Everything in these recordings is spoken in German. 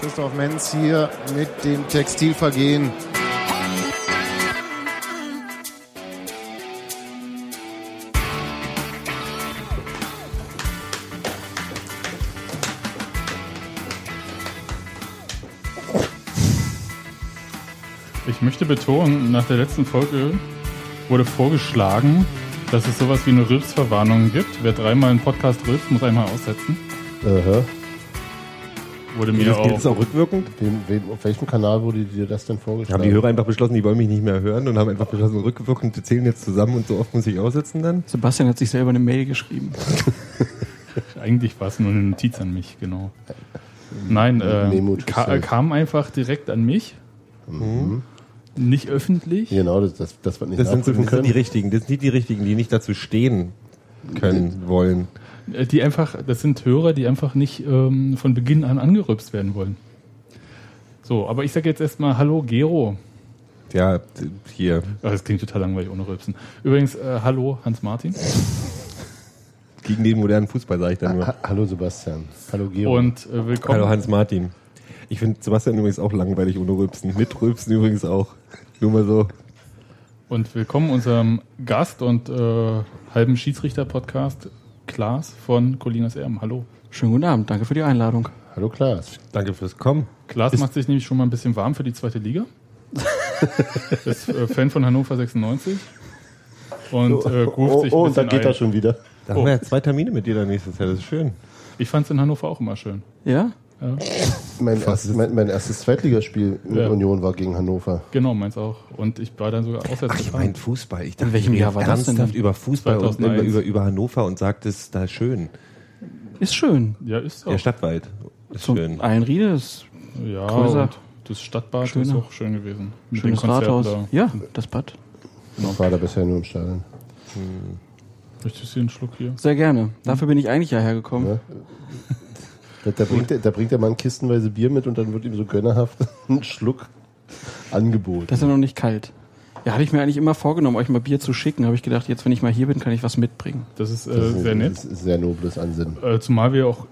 Christoph Menz hier mit dem Textilvergehen. Ich möchte betonen, nach der letzten Folge wurde vorgeschlagen, dass es sowas wie eine Rülpsverwarnung gibt. Wer dreimal einen Podcast rülpst, muss einmal aussetzen. Aha. Wurde mir Das auch. gilt es auch rückwirkend? Wem, wem, auf welchem Kanal wurde dir das denn Haben vorgeschlagen? die Hörer einfach beschlossen, die wollen mich nicht mehr hören und haben einfach beschlossen, rückwirkend, die zählen jetzt zusammen und so oft muss ich aussetzen dann? Sebastian hat sich selber eine Mail geschrieben. Eigentlich war es nur eine Notiz an mich, genau. Nein, äh, ka kam einfach direkt an mich. Nicht öffentlich. Genau, das, das, das wird nicht Das sind, nachprüfen das sind die können. richtigen, das sind nicht die richtigen, die nicht dazu stehen können, wollen. Äh, Die einfach, das sind Hörer, die einfach nicht ähm, von Beginn an angerübst werden wollen. So, aber ich sage jetzt erstmal Hallo Gero. Ja, hier. Ah, Das klingt total langweilig ohne Rülpsen. Übrigens, äh, Hallo Hans-Martin. Gegen den modernen Fußball sage ich dann nur. Ha Hallo Sebastian. Hallo Gero. Und äh, willkommen. Hallo Hans-Martin. Ich finde Sebastian übrigens auch langweilig ohne Rülpsen. Mit Rülpsen übrigens auch. Nur mal so. Und willkommen unserem Gast und äh, halben Schiedsrichter-Podcast Klaas von Colinas Erben. Hallo. Schönen guten Abend, danke für die Einladung. Hallo Klaas. Danke fürs Kommen. Klaas macht sich nämlich schon mal ein bisschen warm für die zweite Liga. ist äh, Fan von Hannover 96. Und äh, ruft oh, sich oh, ein und dann geht ein. er schon wieder. Da Oh. haben wir ja zwei Termine mit dir dann nächstes Jahr. Das ist schön. Ich fand es in Hannover auch immer schön. Ja? Ja, Mein, erstes, mein, mein erstes Zweitligaspiel in Ja. Union war gegen Hannover. genau, meins auch. Und ich war dann sogar auswärts Ach, ich meine Fußball. Ich dachte, In welchem wir Jahr war das denn über Fußball und 2001. über, über Hannover und sagt, es ist da schön. Ist schön. Ja, ist auch. Der Stadtwald. Ist Zum schön. Eilenriede ist ja, größer. und das Stadtbad ist Schöner. auch schön gewesen. Mit schönes Rathaus. da. Ja, das Bad. Ich war da bisher nur im Stadion. Möchtest du einen Schluck hier? Sehr gerne. Dafür bin ich eigentlich hierher gekommen. Ja. Da, da, bringt der, da bringt der Mann kistenweise Bier mit und dann wird ihm so gönnerhaft ein Schluck angeboten. Das ist ja noch nicht kalt. Ja, hatte ich mir eigentlich immer vorgenommen, euch mal Bier zu schicken. Habe ich gedacht, jetzt, wenn ich mal hier bin, kann ich was mitbringen. Das ist, äh, Das ist sehr nett. Das ist ein sehr nobles Ansinnen. Äh, zumal wir auch,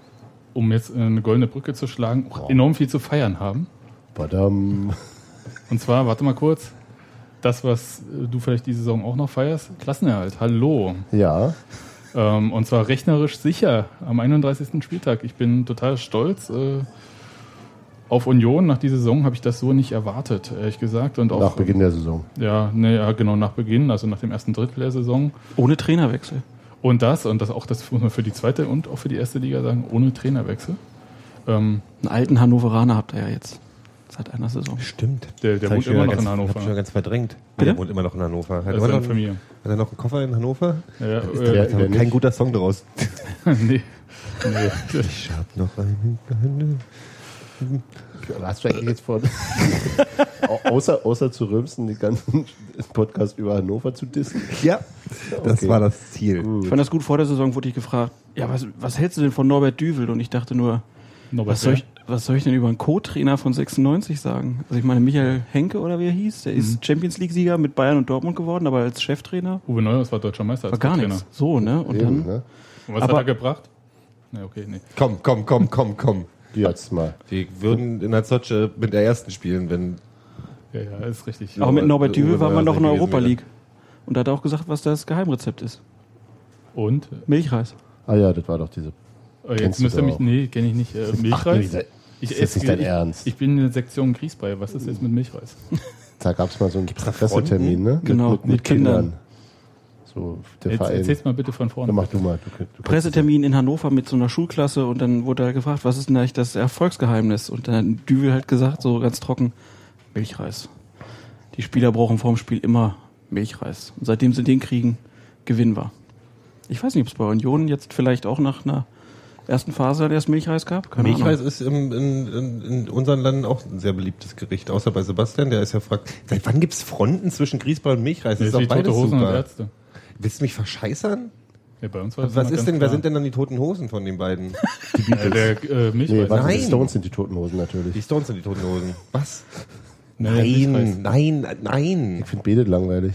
um jetzt äh, eine goldene Brücke zu schlagen, auch enorm viel zu feiern haben. Badam. Und zwar, warte mal kurz, das, was äh, du vielleicht diese Saison auch noch feierst, Klassenerhalt. Hallo. Ja, Ähm, und zwar rechnerisch sicher am 31. Spieltag. Ich bin total stolz äh, auf Union. Nach dieser Saison habe ich das so nicht erwartet, ehrlich gesagt. Und auch, nach Beginn der Saison. Ja, nee, ja, genau, nach Beginn, also nach dem ersten Drittel der Saison. Ohne Trainerwechsel. Und das, und das auch das muss man für die zweite und auch für die erste Liga sagen, ohne Trainerwechsel. Ähm, Einen alten Hannoveraner habt ihr ja jetzt. Seit einer Saison. Stimmt. der der wohnt immer noch ganz, in Hab ich schon Hannover. ganz verdrängt. Bitte? Der wohnt immer noch in Hannover. Hat, Das er ist noch, seine hat Familie. er noch einen Koffer in Hannover? Ja, der- äh, der Kein nicht. guter Song daraus. nee. nee. Ich hab noch einen. Hast du eigentlich jetzt vor, Au- außer, außer zu rülpsen, den ganzen Podcast über Hannover zu dissen? Ja, das Okay. war das Ziel. Ich fand das gut, vor der Saison wurde ich gefragt, ja, was, was hältst du denn von Norbert Düvel? Und ich dachte nur, Norbert was soll, ich? Was soll ich denn über einen Co-Trainer von 96 sagen? Also ich meine, Michael Henke oder wie er hieß, der Mhm. ist Champions League-Sieger mit Bayern und Dortmund geworden, aber als Cheftrainer Uwe Neuhaus war deutscher Meister war als gar Co-Trainer. nichts. So, ne? Und Eben, dann, ne? Und was Aber- hat er gebracht? Nee, okay, nee. Komm, komm, komm, komm, komm. Jetzt mal. Wir würden in der Zotsche mit der ersten spielen, wenn. Ja, ja, ist richtig. aber mit Norbert Uwe Düvel war man doch in der Europa. League. Und da hat er auch gesagt, was das Geheimrezept ist. Und? Milchreis. Ah ja, das war doch diese. Äh, jetzt Kennst du müsst ihr mich, auch. nee, kenne ich nicht. Äh, Milchreis? Ach, ich ist jetzt nicht dein ich, Ernst. Ich bin in der Sektion Grießbrei. Was ist jetzt mit Milchreis? Da gab es mal so einen da Pressetermin, ne? Genau, mit, mit, mit Kindern. Kindern. So, der Jetzt, Verein. erzähl's mal bitte von vorne. Dann mach du mal. Du, du Pressetermin in Hannover mit so einer Schulklasse und dann wurde er gefragt, was ist denn eigentlich das Erfolgsgeheimnis? Und dann hat Düvel halt gesagt, so ganz trocken, Milchreis. Die Spieler brauchen vorm Spiel immer Milchreis. Und seitdem sie den kriegen, gewinnen wir. Ich weiß nicht, ob es bei Union jetzt vielleicht auch nach einer ersten Phase dann erst Milchreis gab. Keine Milchreis Ahnung. ist im, in, in, in unseren Ländern auch ein sehr beliebtes Gericht, außer bei Sebastian, der ist ja fragt, seit wann gibt's Fronten zwischen Grießbrei und Milchreis? Das ist ist wie doch beides Hosen und super. Ärzte. Willst du mich verscheißern? Ja, bei uns war das Was ist denn, wer klar. sind denn dann die toten Hosen von den beiden? Äh, der äh, Nee, Milchreis. warte, die Nein. Stones sind die Toten Hosen natürlich. Die Stones sind die toten Hosen. Was? Nee, der. Nein, nein, nein. Ich finde beide langweilig.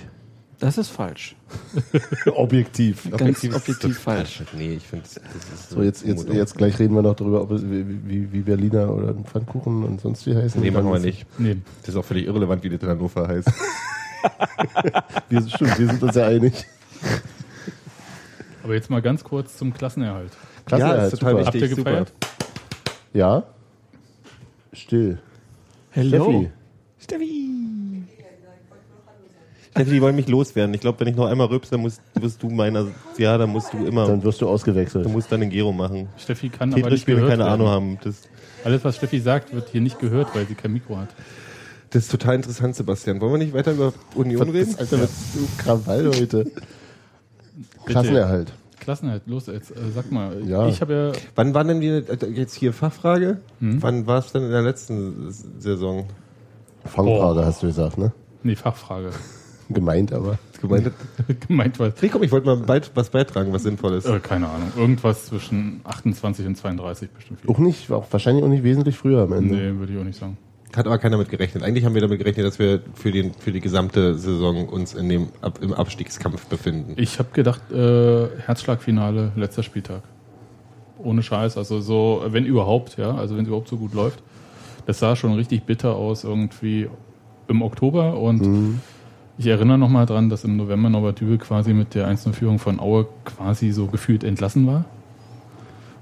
Das ist falsch. Objektiv. Ganz objektiv falsch. Nee, ich finde, das ist So, jetzt, jetzt, jetzt gleich reden wir noch darüber, ob es, wie, wie, wie Berliner oder Pfannkuchen und sonst wie heißen. Nee, machen wir nicht. Nee. Das ist auch völlig irrelevant, wie das in Hannover heißt. Wir, sind- stimmt, wir sind uns ja einig. Aber jetzt mal ganz kurz zum Klassenerhalt. Klasse, ja, ist total super. Habt wichtig. ihr gefeiert? Ja? Still. Hello. Steffi. Steffi, die wollen mich loswerden. Ich glaube, wenn ich noch einmal rülpse, dann musst, wirst du meiner, ja, dann musst du immer, Dann wirst du ausgewechselt. du musst dann den Gero machen. Steffi kann aber Tetris nicht spielen, wir gehört keine werden. Ahnung haben. Das, Alles, was Steffi sagt, wird hier nicht gehört, weil sie kein Mikro hat. das ist total interessant, Sebastian. Wollen wir nicht weiter über Union reden? ist, Alter, was ist Krawall heute? Klassenerhalt. Klassenerhalt, los jetzt. Äh, sag mal, Ja. ich habe ja Wann war denn die, äh, jetzt hier Fachfrage? Wann war es denn in der letzten Saison? Fangfrage Oh. hast du gesagt, ne? Nee, Fachfrage. Gemeint aber. Gemeint, Gemeint was? nee, komm, ich wollte mal beit, was beitragen, was sinnvoll ist. Äh, keine Ahnung. Irgendwas zwischen 28 und 32 bestimmt. Auch nicht, auch wahrscheinlich auch nicht wesentlich früher am Ende. Nee, würde ich auch nicht sagen. Hat aber keiner mit gerechnet. Eigentlich haben wir damit gerechnet, dass wir für, den, für die gesamte Saison uns in dem, Ab, im Abstiegskampf befinden. Ich habe gedacht, äh, Herzschlagfinale, letzter Spieltag. Ohne Scheiß, also so, wenn überhaupt, ja, also wenn es überhaupt so gut läuft. Das sah schon richtig bitter aus irgendwie im Oktober und ich erinnere nochmal dran, dass im November Norbert Dübel quasi mit der 1-0-Führung von Aue quasi so gefühlt entlassen war.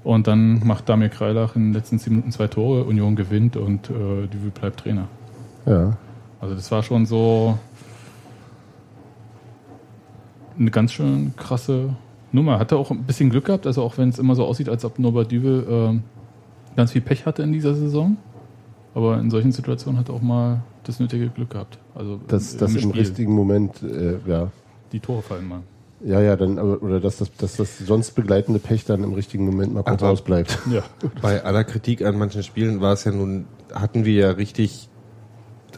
Und dann macht Damir Kreilach in den letzten 10 Minuten zwei Tore, Union gewinnt und äh, Dübel bleibt Trainer. Ja. Also das war schon so eine ganz schön krasse Nummer. Hatte auch ein bisschen Glück gehabt, also auch wenn es immer so aussieht, als ob Norbert Dübel ähm, ganz viel Pech hatte in dieser Saison. Aber in solchen Situationen hat er auch mal das nötige Glück gehabt. Also Das, das im richtigen Moment, äh, ja. Die Tore fallen mal. Ja, ja, dann, aber- oder dass das, dass das sonst begleitende Pech dann im richtigen Moment mal kurz Aber- ausbleibt. Ja. Bei aller Kritik an manchen Spielen war es ja nun, hatten wir ja richtig,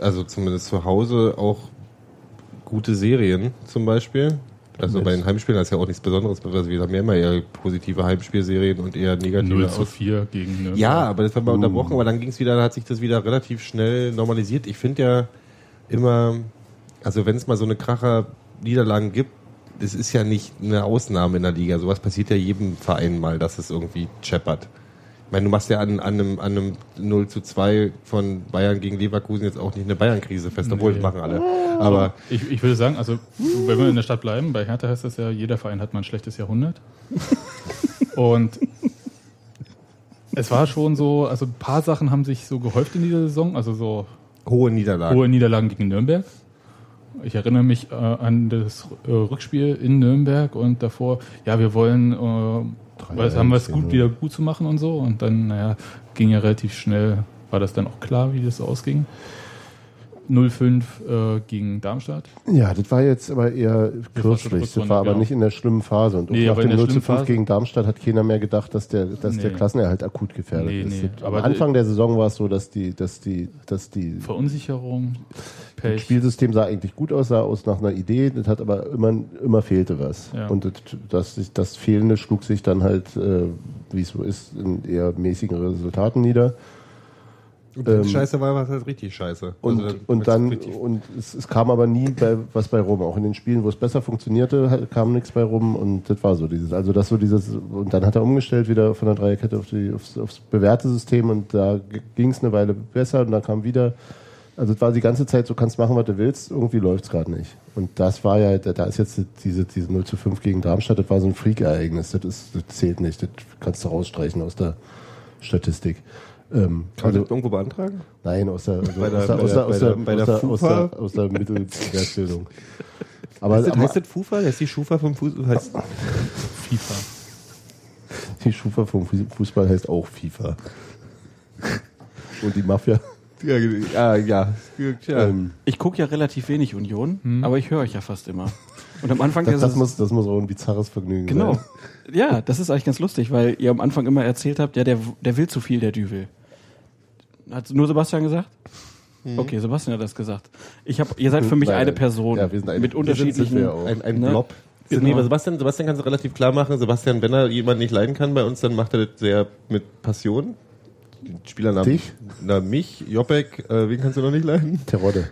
also zumindest zu Hause auch gute Serien zum Beispiel. Also bei den Heimspielen ist ja auch nichts Besonderes, also wir haben ja immer eher positive Heimspielserien und eher negative 0 zu Aus 4 gegen Nürnberg. Ja, aber das war mal unterbrochen, aber dann ging es wieder, dann hat sich das wieder relativ schnell normalisiert. Ich finde ja immer, also wenn es mal so eine Kracher Niederlagen gibt, das ist ja nicht eine Ausnahme in der Liga. Sowas passiert ja jedem Verein mal, dass es irgendwie scheppert. Ich meine, du machst ja an, an, einem, an einem 0 zu 2 von Bayern gegen Leverkusen jetzt auch nicht eine Bayern-Krise fest, obwohl Nee. das machen alle. Aber Ich, ich würde sagen, also wenn wir in der Stadt bleiben, bei Hertha heißt das ja, jeder Verein hat mal ein schlechtes Jahrhundert. Und es war schon so, also ein paar Sachen haben sich so gehäuft in dieser Saison, also so hohe Niederlagen. hohe Niederlagen gegen Nürnberg. Ich erinnere mich äh, an das äh, Rückspiel in Nürnberg und davor, ja, wir wollen, äh, was, haben wir es gut wieder gut zu machen und so. Und dann, naja, ging ja relativ schnell, war das dann auch klar, wie das ausging. 0-5 äh, gegen Darmstadt. Ja, das war jetzt aber eher kürzlich. Das Rückrunde, war aber genau. nicht in der schlimmen Phase. Und Nee, nach dem der 0 zu schlimmen 5 Phase- gegen Darmstadt hat keiner mehr gedacht, dass der, dass der Nee. Klassenerhalt akut gefährdet Nee, ist. Das- aber Am Anfang der Saison war es so, dass die, dass die, dass die Verunsicherung, das Pech. Spielsystem sah eigentlich gut aus, sah aus nach einer Idee, das hat aber immer, immer fehlte was. Ja. Und das, das, das Fehlende schlug sich dann halt, äh, wie es so ist, in eher mäßigen Resultaten nieder. Und es ähm, scheiße war, es halt richtig scheiße. Und, Also, und dann, und es, es kam aber nie bei, was bei rum. Auch in den Spielen, wo es besser funktionierte, kam nichts bei rum und das war so dieses, also das so dieses, und dann hat er umgestellt wieder von der Dreierkette auf die, aufs, aufs bewährte System und da ging es eine Weile besser und dann kam wieder, also es war die ganze Zeit, so kannst machen, was du willst, irgendwie läuft's gerade nicht. Und das war ja, da da ist jetzt diese, diese 0 zu 5 gegen Darmstadt, das war so ein Freak-Ereignis, das, ist, das zählt nicht, das kannst du rausstreichen aus der Statistik. Ähm, Kann man das irgendwo beantragen? Nein, aus der, also aus Mittelwertbildung. Aber, Heißt das, aber heißt das Fufa? Heißt die Schufa vom Fußball? Heißt, FIFA. die Schufa vom Fußball heißt auch FIFA. Und die Mafia. ja, ja, ja. ja. Ähm, Ich gucke ja relativ wenig Union, aber ich höre euch ja fast immer. Und am Anfang das, der das, muss, das muss auch ein bizarres Vergnügen Genau. sein. Ja, das ist eigentlich ganz lustig, weil ihr am Anfang immer erzählt habt, ja, der, der will zu viel, der Düvel. Hat nur Sebastian gesagt? Okay, Sebastian hat das gesagt. Ich hab, ihr seid für mich Nein, eine. Person Ja, wir sind eine- mit sind- sind unterschiedlichen. wir auch. ein, ein Ne? Blob. Genau. Nee, aber Sebastian, Sebastian kann es relativ klar machen. Sebastian, wenn er jemanden nicht leiden kann bei uns, dann macht er das sehr mit Passion. Den Spielernamen. Dich? Na, mich, Jopek, äh, wen kannst du noch nicht leiden? Terodde.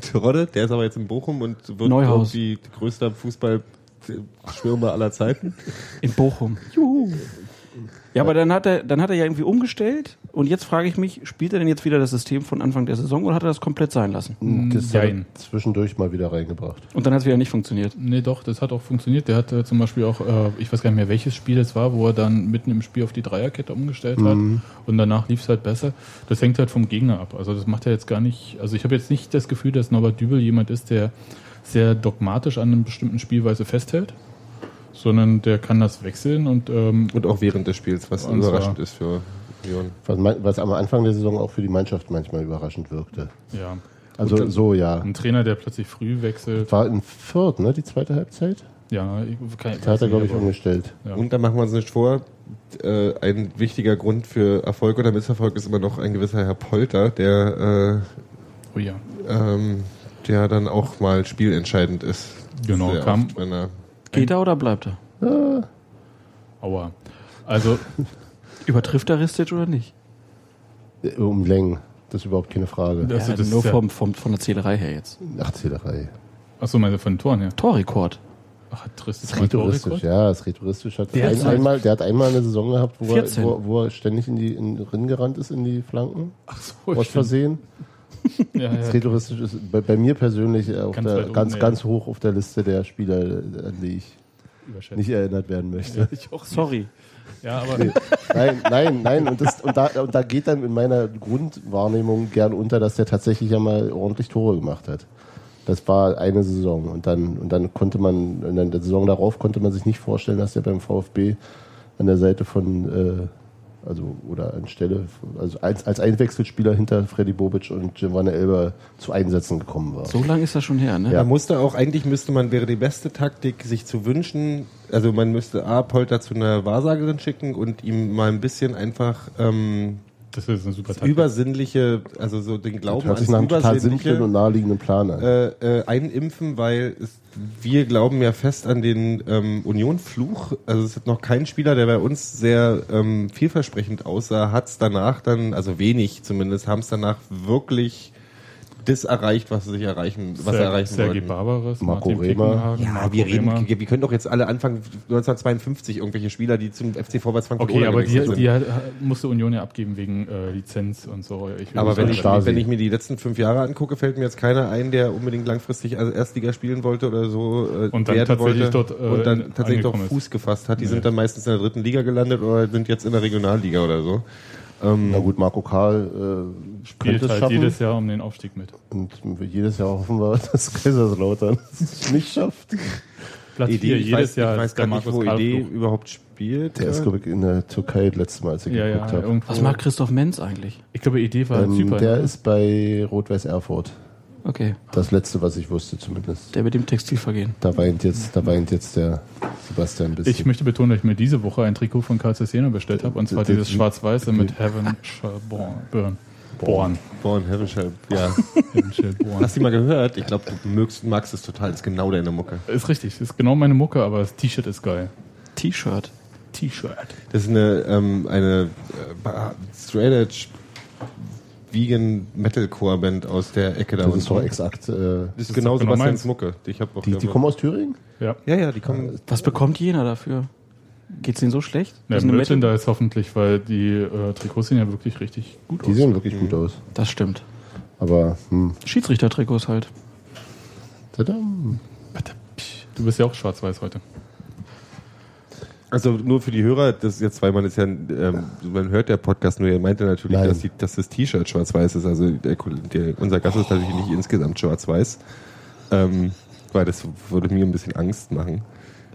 Terodde, der ist aber jetzt in Bochum und wird Neuhaus. irgendwie größter Fußballschwirmer aller Zeiten. In Bochum. Juhu. Ja, aber dann hat er, dann hat er ja irgendwie umgestellt und jetzt frage ich mich, spielt er denn jetzt wieder das System von Anfang der Saison oder hat er das komplett sein lassen? Das hat er zwischendurch mal wieder reingebracht. Und dann hat es wieder nicht funktioniert. Nee, doch, das hat auch funktioniert. Der hatte zum Beispiel auch, äh, ich weiß gar nicht mehr, welches Spiel es war, wo er dann mitten im Spiel auf die Dreierkette umgestellt hat und danach lief es halt besser. Das hängt halt vom Gegner ab. Also das macht er jetzt gar nicht, also ich habe jetzt nicht das Gefühl, dass Norbert Dübel jemand ist, der sehr dogmatisch an einer bestimmten Spielweise festhält, sondern der kann das wechseln und ähm, Und auch während des Spiels, was Und überraschend ist für Union. Was, was am Anfang der Saison auch für die Mannschaft manchmal überraschend wirkte. ja, Also so, ja. ein Trainer, der plötzlich früh wechselt. War in Fürth, ne, die zweite Halbzeit? Ja, ich, kann, Da hat er, glaube ich, umgestellt. Ja. Und da machen wir uns nicht vor, äh, ein wichtiger Grund für Erfolg oder Misserfolg ist immer noch ein gewisser Herr Polter, der, Oh ja. äh, ähm, der dann auch mal spielentscheidend ist. Genau, Sehr kam- oft, wenn er Geht er oder bleibt er? Aua. Also, Übertrifft er Ristic oder nicht? Äh, Um Längen. Das ist überhaupt keine Frage. Das- ja, das nur ist ja- vom, vom, von der Zählerei her jetzt. Nachzählerei. achso, meine von den Toren her. Torrekord. Ach, hat mal ist Torrekord? ja, das ist rätoristisch. Hat Der ein, hat- einmal, der hat einmal eine Saison gehabt, wo er, 14. wo, wo er ständig in die in Rinn gerannt ist in die Flanken. Ach so, Aus stimmt. Ja, Das ja. rätoristisch ist bei, bei mir persönlich auf Ganz der, ganz, oben, ganz hoch auf der Liste der Spieler, an die ich nicht erinnert werden möchte. Ich auch Sorry. Ja, aber Nein, nein, nein. Und, das, und, da, und da geht dann in meiner Grundwahrnehmung gern unter, dass der tatsächlich ja mal ordentlich Tore gemacht hat. Das war eine Saison. Und dann, und dann konnte man, in der Saison darauf konnte man sich nicht vorstellen, dass der beim VfB an der Seite von, äh, also, oder anstelle, also als, als Einwechselspieler hinter Freddy Bobic und Giovanni Elber zu Einsätzen gekommen war. So lange ist das schon her, ne? Ja. Man musste auch, eigentlich müsste man, wäre die beste Taktik, sich zu wünschen, also man müsste A, Polter zu einer Wahrsagerin schicken und ihm mal ein bisschen einfach ähm, das ist eine super das Taktik. Übersinnliche, also so den Glauben ans nach einem total simplen und naheliegenden Plan an. äh, äh, einimpfen, weil es, wir glauben ja fest an den ähm, Union-Fluch. Also es ist noch kein Spieler, der bei uns sehr ähm, vielversprechend aussah, hat es danach dann, also wenig zumindest, haben es danach wirklich das erreicht, was sie sich erreichen, was sie erreichen Sergei wollten. Barbares, Marco. Pickenhagen, Ja, Marco wir reden, Rehmer. wir können doch jetzt alle anfangen 1952 irgendwelche Spieler, die zum FC Vorwärts Frankfurt Okay, aber die, die hat, musste Union ja abgeben wegen äh, Lizenz und so. Ich will aber nicht wenn ich, wenn ich mir die letzten fünf Jahre angucke, fällt mir jetzt keiner ein, der unbedingt langfristig als Erstliga spielen wollte oder so äh, Und dann werden tatsächlich wollte dort, äh, und dann tatsächlich doch angekommen ist. Fuß gefasst hat. Die Nee. sind dann meistens in der dritten Liga gelandet oder sind jetzt in der Regionalliga oder so. Ähm, Na gut, Marco Karl äh, spielt könnte es halt schaffen. jedes Jahr um den Aufstieg mit. Und jedes Jahr hoffen wir, dass Kaiserslautern es nicht schafft. Platz Idee, 4, ich jedes weiß, Jahr ich weiß gar nicht, wo Idee Karl überhaupt spielt. Der ist, glaube ich, in der Türkei das letzte Mal, als ich Ja, geguckt ja, habe. Was macht Christoph Menz eigentlich? Ich glaube, Idee war Ähm, Zypern. der ne? ist bei Rot-Weiß Erfurt. Okay. Das letzte, was ich wusste zumindest. Der mit dem Textilvergehen. Da weint jetzt, da weint jetzt der Sebastian ein bisschen. Ich möchte betonen, dass ich mir diese Woche ein Trikot von Karl Cesena bestellt habe, und zwar Das- dieses schwarz-weiße mit Heaven Born. Born. Born. Born Heavenshire, ja. Heaven Born. Hast du die mal gehört? Ich glaube, du magst, magst es total. Das ist genau deine Mucke. Ist richtig, ist genau meine Mucke, aber das T-Shirt ist geil. T-Shirt. T-Shirt. Das ist eine, ähm, eine äh, Straight Edge Vegan Metalcore Band aus der Ecke da das ist doch exakt. Äh, Das ist ist genau meins. Mucke. Ich hab auch die, die kommen aus Thüringen? Ja. Ja, ja, die kommen. Was bekommt jener dafür? Geht's denen so schlecht? Eine Merchandise Metal- ist hoffentlich, weil die äh, Trikots sehen ja wirklich richtig gut Die aus. sehen wirklich gut aus. Das stimmt. Aber, hm. Schiedsrichtertrikots halt. Tadam. Du bist ja auch schwarz-weiß heute. Also nur für die Hörer, das ist jetzt, weil man ist ja, ähm, man hört der Podcast nur, er meinte natürlich, Nein. dass, die, dass das T-Shirt schwarz-weiß ist. Also der, der, unser Gast ist natürlich nicht insgesamt schwarz-weiß. Ähm, weil das würde mir ein bisschen Angst machen,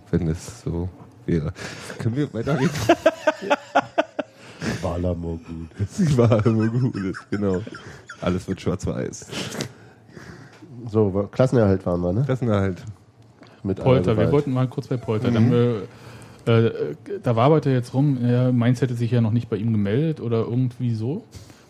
wenn es so wäre. Können wir weitergehen? Balamo gut. Sie war immer gut, genau. Alles wird schwarz-weiß. So, Klassenerhalt waren wir, ne? Das sind halt. Mit Polter, wir wollten mal kurz bei Polter. Dann, äh, äh, da wabert er jetzt rum, ja, Mainz hätte sich ja noch nicht bei ihm gemeldet oder irgendwie so.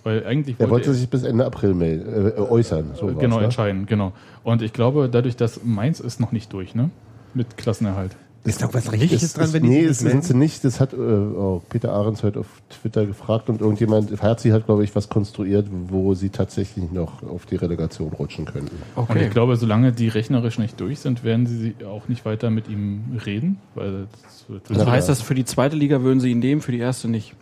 Weil eigentlich Er wollte er- sich bis Ende April melden, äh, äußern. So genau ne? entscheiden, genau. Und ich glaube, dadurch, dass Mainz ist noch nicht durch, ne? Mit Klassenerhalt. Ist da was Richtiges Es- dran, wenn die nee, nicht sind sie nicht. Das hat äh, auch Peter Ahrens heute auf Twitter gefragt und irgendjemand, Herzi hat, glaube ich, was konstruiert, wo sie tatsächlich noch auf die Relegation rutschen könnten. Und Okay. ich glaube, solange die rechnerisch nicht durch sind, werden sie auch nicht weiter mit ihm reden, weil das wird Also heißt ja. das, für die zweite Liga würden sie ihn nehmen, für die erste nicht?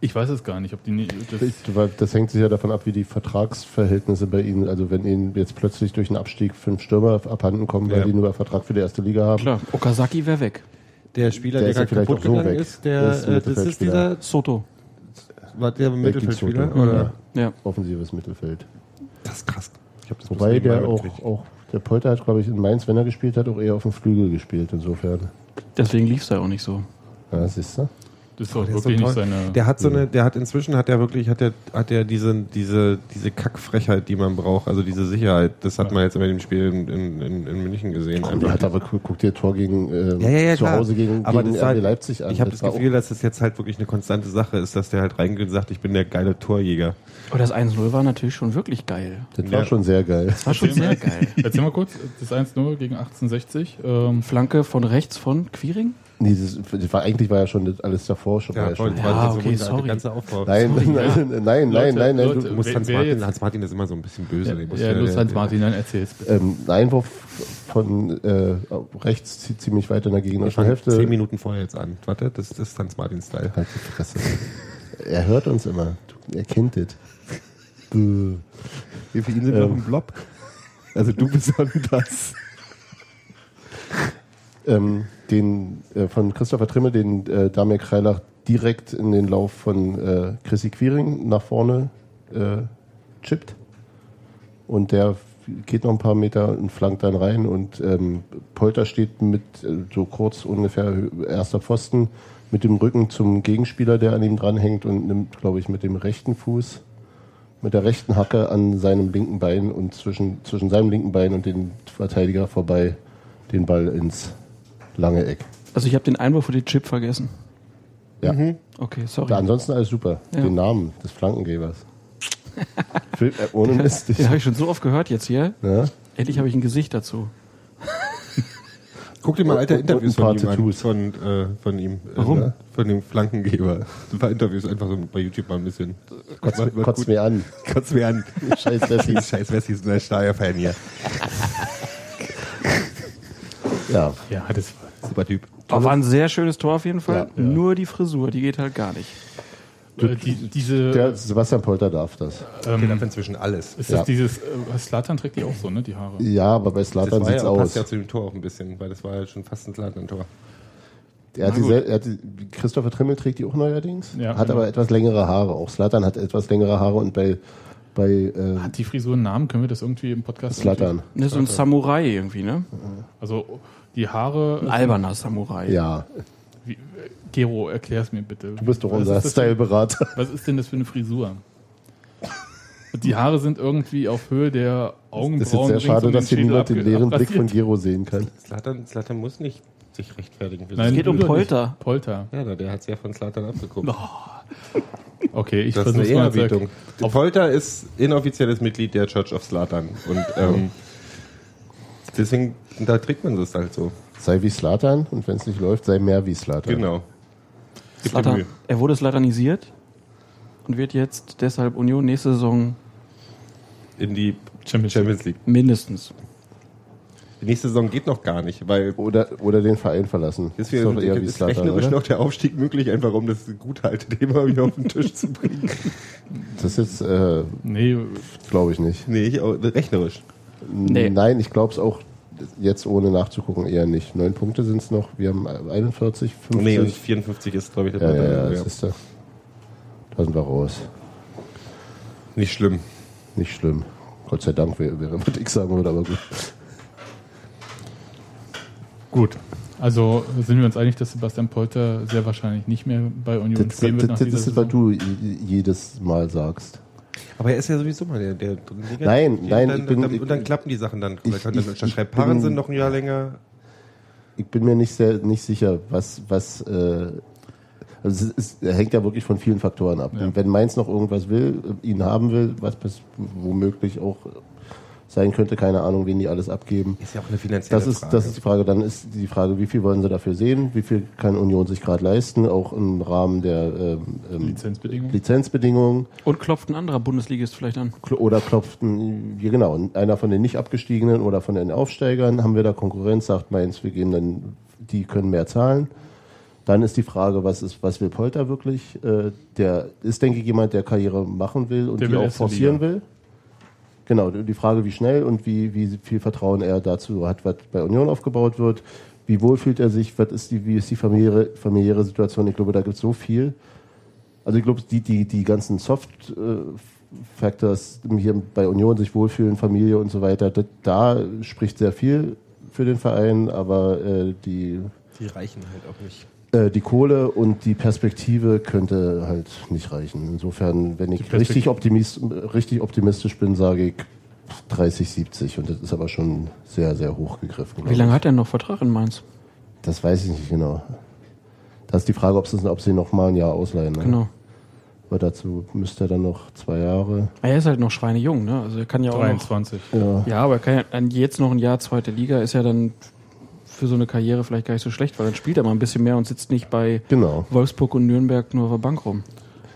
Ich weiß es gar nicht, ob die nie- das, Weil Das hängt sicher davon ab, wie die Vertragsverhältnisse bei ihnen, also wenn ihnen jetzt plötzlich durch einen Abstieg fünf Stürmer abhanden kommen, weil Ja. die nur einen Vertrag für die erste Liga haben. Klar, Okazaki wäre weg. Der Spieler, Der der, ist ja gerade kaputt so gegangen weg. ist, der, ist äh, das ist Mittelfeldspieler. dieser, Soto. war der Mittelfeldspieler? Oder? Ja. Offensives Mittelfeld. Das ist krass. Ich hab das bloß Wobei der auch, auch, der Polter hat, glaube ich, in Mainz, wenn er gespielt hat, auch eher auf dem Flügel gespielt, insofern. Deswegen lief es ja auch nicht so. Ja, siehst du? Das ist doch ist wirklich so nicht seine. Der hat so eine, der hat inzwischen hat er wirklich, hat er, hat er diese, diese, diese Kackfrechheit, die man braucht, also diese Sicherheit. Das hat man jetzt bei dem Spiel in, in, in, in München gesehen. Und der hat aber, guck, guck dir Tor gegen, ähm, Ja, ja, ja, zu klar. Hause gegen, Aber gegen das halt- Leipzig an. ich habe das war Gefühl, dass das jetzt halt wirklich eine konstante Sache ist, dass der halt reingeht und sagt, ich bin der geile Torjäger. Aber das 1-0 war natürlich schon wirklich geil. das war Ja. schon sehr geil. Das war schon Erzähl sehr geil. Erzähl mal kurz, das 1-0 gegen 1860. Ähm, Flanke von rechts von Quiring? Nee, das, das war, eigentlich war ja schon das alles davor schon. war ja schon. Ja, war okay, wunderbar, sorry. ganze Aufbau. Nein, nein, nein, nein, nein, nein, nein, Leute, du, musst Hans Martin, Hans Martin ist immer so ein bisschen böse. ja, du- los, der- Hans Martin, dann erzähl's. ähm, ein Einwurf von äh, rechts zieht ziemlich weit in der Wir gegnerischen Hälfte. zehn Minuten vorher jetzt an. Warte, das, das ist Hans Martin-Style. Halt die Fresse. Er hört uns immer. Er kennt es. Bäh. Wir für ihn sind Ähm. noch ein Blob. Also du besonders. ähm, den äh, von Christopher Trimme, den äh, Damir Kreilach direkt in den Lauf von äh, Chrissy Quiring nach vorne äh, chippt. Und der geht noch ein paar Meter und flankt dann rein. Und ähm, Polter steht mit äh, so kurz ungefähr erster Pfosten mit dem Rücken zum Gegenspieler, der an ihm dranhängt und nimmt, glaube ich, mit dem rechten Fuß, mit der rechten Hacke an seinem linken Bein und zwischen, zwischen seinem linken Bein und dem Verteidiger vorbei den Ball ins lange Eck. Also ich habe den Einwurf für die Chip vergessen. Ja. Okay, sorry. Ja, ansonsten alles super. Ja. Den Namen des Flankengebers. Phil, äh, ohne Mist. Den habe ich schon so oft gehört jetzt hier. ja? Endlich habe ich ein Gesicht dazu. Guck dir mal alte Interviews ein paar von ihm an. Tattoos. Von, äh, von ihm. Warum? Äh, von dem Flankengeber. Ein paar Interviews einfach so bei YouTube mal ein bisschen. Kotzt, War- war kotzt gut. mir an. Kotzt mir an. Scheiß Wessis. Scheiß Wessi ist ein Steyr-Fan hier. Ja. Ja, das Super Typ. Aber war ein sehr schönes Tor auf jeden Fall. Ja. Nur die Frisur, die geht halt gar nicht. äh, die, diese. Der Sebastian Polter darf das. Ähm, darf inzwischen alles. ist Ja. das dieses. Äh, Slatan trägt die auch so, ne? Die Haare. Ja, aber bei Slatan war sieht's ja, aus. passt ja zu dem Tor auch ein bisschen, weil das war ja schon fast ein Slatan-Tor. Er hat Na gut. diese, er hat die, Christopher Trimmel trägt die auch neuerdings. Ja, hat genau. aber etwas längere Haare. Auch Slatan hat etwas längere Haare und bei, bei äh, Hat die Frisur einen Namen? Können wir das irgendwie im Podcast? Slatan. Das ist so ein Samurai irgendwie, ne? Also die Haare. Ein alberner Samurai. Ja, Wie, äh, Gero, erklär's mir bitte. du bist doch Was unser Styleberater. Was ist denn das für eine Frisur? Und die Haare sind irgendwie auf Höhe der Augenbrauen. Das ist jetzt sehr schade, um dass hier niemand den leeren Blick von. Gero sehen kann. Slatan, Slatan muss nicht sich rechtfertigen. Nein, das. geht um Polter. nicht. Polter. Ja, der hat es ja von Slatan abgeguckt. Okay, ich versuch's mal. zu Ehrerbietung. Polter ist inoffizielles Mitglied der Church of Slatan. Und ähm, deswegen, da trägt man das halt so. Sei wie Slatan und wenn es nicht läuft, sei mehr wie Slatan. Genau. Mühe. er wurde slatanisiert und wird jetzt deshalb Union nächste Saison In die Champions Champions League. mindestens. Die nächste Saison geht noch gar nicht, weil Oder, oder den Verein verlassen. ist, ist doch ist, eher wie ist Slatan, rechnerisch oder? noch der Aufstieg möglich, einfach um das Guthalte-Thema wieder auf den Tisch zu bringen. Das ist, äh, nee, glaube ich nicht. nee, ich, auch- rechnerisch. Nee. Nein, ich glaube es auch jetzt ohne nachzugucken eher nicht. Neun Punkte sind es noch. Wir haben 41, 50. Nee, und 54 ist, glaube ich, der ja, ja, ja, ja. das ist da. Da sind wir raus. Nicht schlimm. Nicht schlimm. Gott sei Dank wäre, wäre was ich sagen würde, aber gut. gut. Also sind wir uns einig, dass Sebastian Polter sehr wahrscheinlich nicht mehr bei Union Das, spielen das, wird nach das, dieser ist, was du jedes Mal sagst. Aber er ist ja sowieso mal der, der. Nein, nein, dann, ich bin- dann, ich- und dann klappen die Sachen dann. ich- Dann dann ich- unterschreibt ich bin- Paaren sind noch ein Jahr länger. Ich bin mir nicht sehr nicht sicher, was, was äh, also es ist, es hängt ja wirklich von vielen Faktoren ab. Ja. Und wenn Mainz noch irgendwas will, äh, ihn haben will, was womöglich auch sein könnte. Keine Ahnung, wen die alles abgeben. Ist ja auch eine finanzielle Das ist, Frage. das ist die Frage. Dann ist die Frage, wie viel wollen sie dafür sehen? Wie viel kann Union sich gerade leisten? Auch im Rahmen der ähm, ähm, Lizenzbedingungen. Lizenzbedingungen. Und klopft ein anderer Bundesligist vielleicht an. Oder klopft ein, ja genau, einer von den nicht abgestiegenen oder von den Aufsteigern, haben wir da Konkurrenz, sagt Mainz, wir geben dann, die können mehr zahlen. Dann ist die Frage, was ist, was will Polter wirklich? Äh, der ist, denke ich, jemand, der Karriere machen will und Der die will auch forcieren Liga. will. Genau, die Frage, wie schnell und wie, wie viel Vertrauen er dazu hat, was bei Union aufgebaut wird. Wie wohl fühlt er sich? Was ist die, wie ist die familiäre, familiäre Situation? Ich glaube, da gibt es so viel. Also ich glaube, die, die, die ganzen Soft äh, Factors hier bei Union sich wohlfühlen, Familie und so weiter, das, da spricht sehr viel für den Verein, aber äh, die, die reichen halt auch nicht. Äh, die Kohle und die Perspektive könnte halt nicht reichen. Insofern, wenn ich richtig, optimist, richtig optimistisch bin, sage ich 30, 70 und das ist aber schon sehr, sehr hoch gegriffen. Wie lange ich. hat er noch Vertrag in Mainz? Das weiß ich nicht genau. Da ist die Frage, ob sie, ob sie noch mal ein Jahr ausleihen. Ne? Genau. Aber dazu müsste er dann noch zwei Jahre. Er ist halt noch schweinejung, ne? Also er kann ja auch noch, 23. Ja. Ja, aber er kann ja, jetzt noch ein Jahr zweite Liga ist ja dann für so eine Karriere vielleicht gar nicht so schlecht, weil dann spielt er mal ein bisschen mehr und sitzt nicht bei Genau. Wolfsburg und Nürnberg nur auf der Bank rum.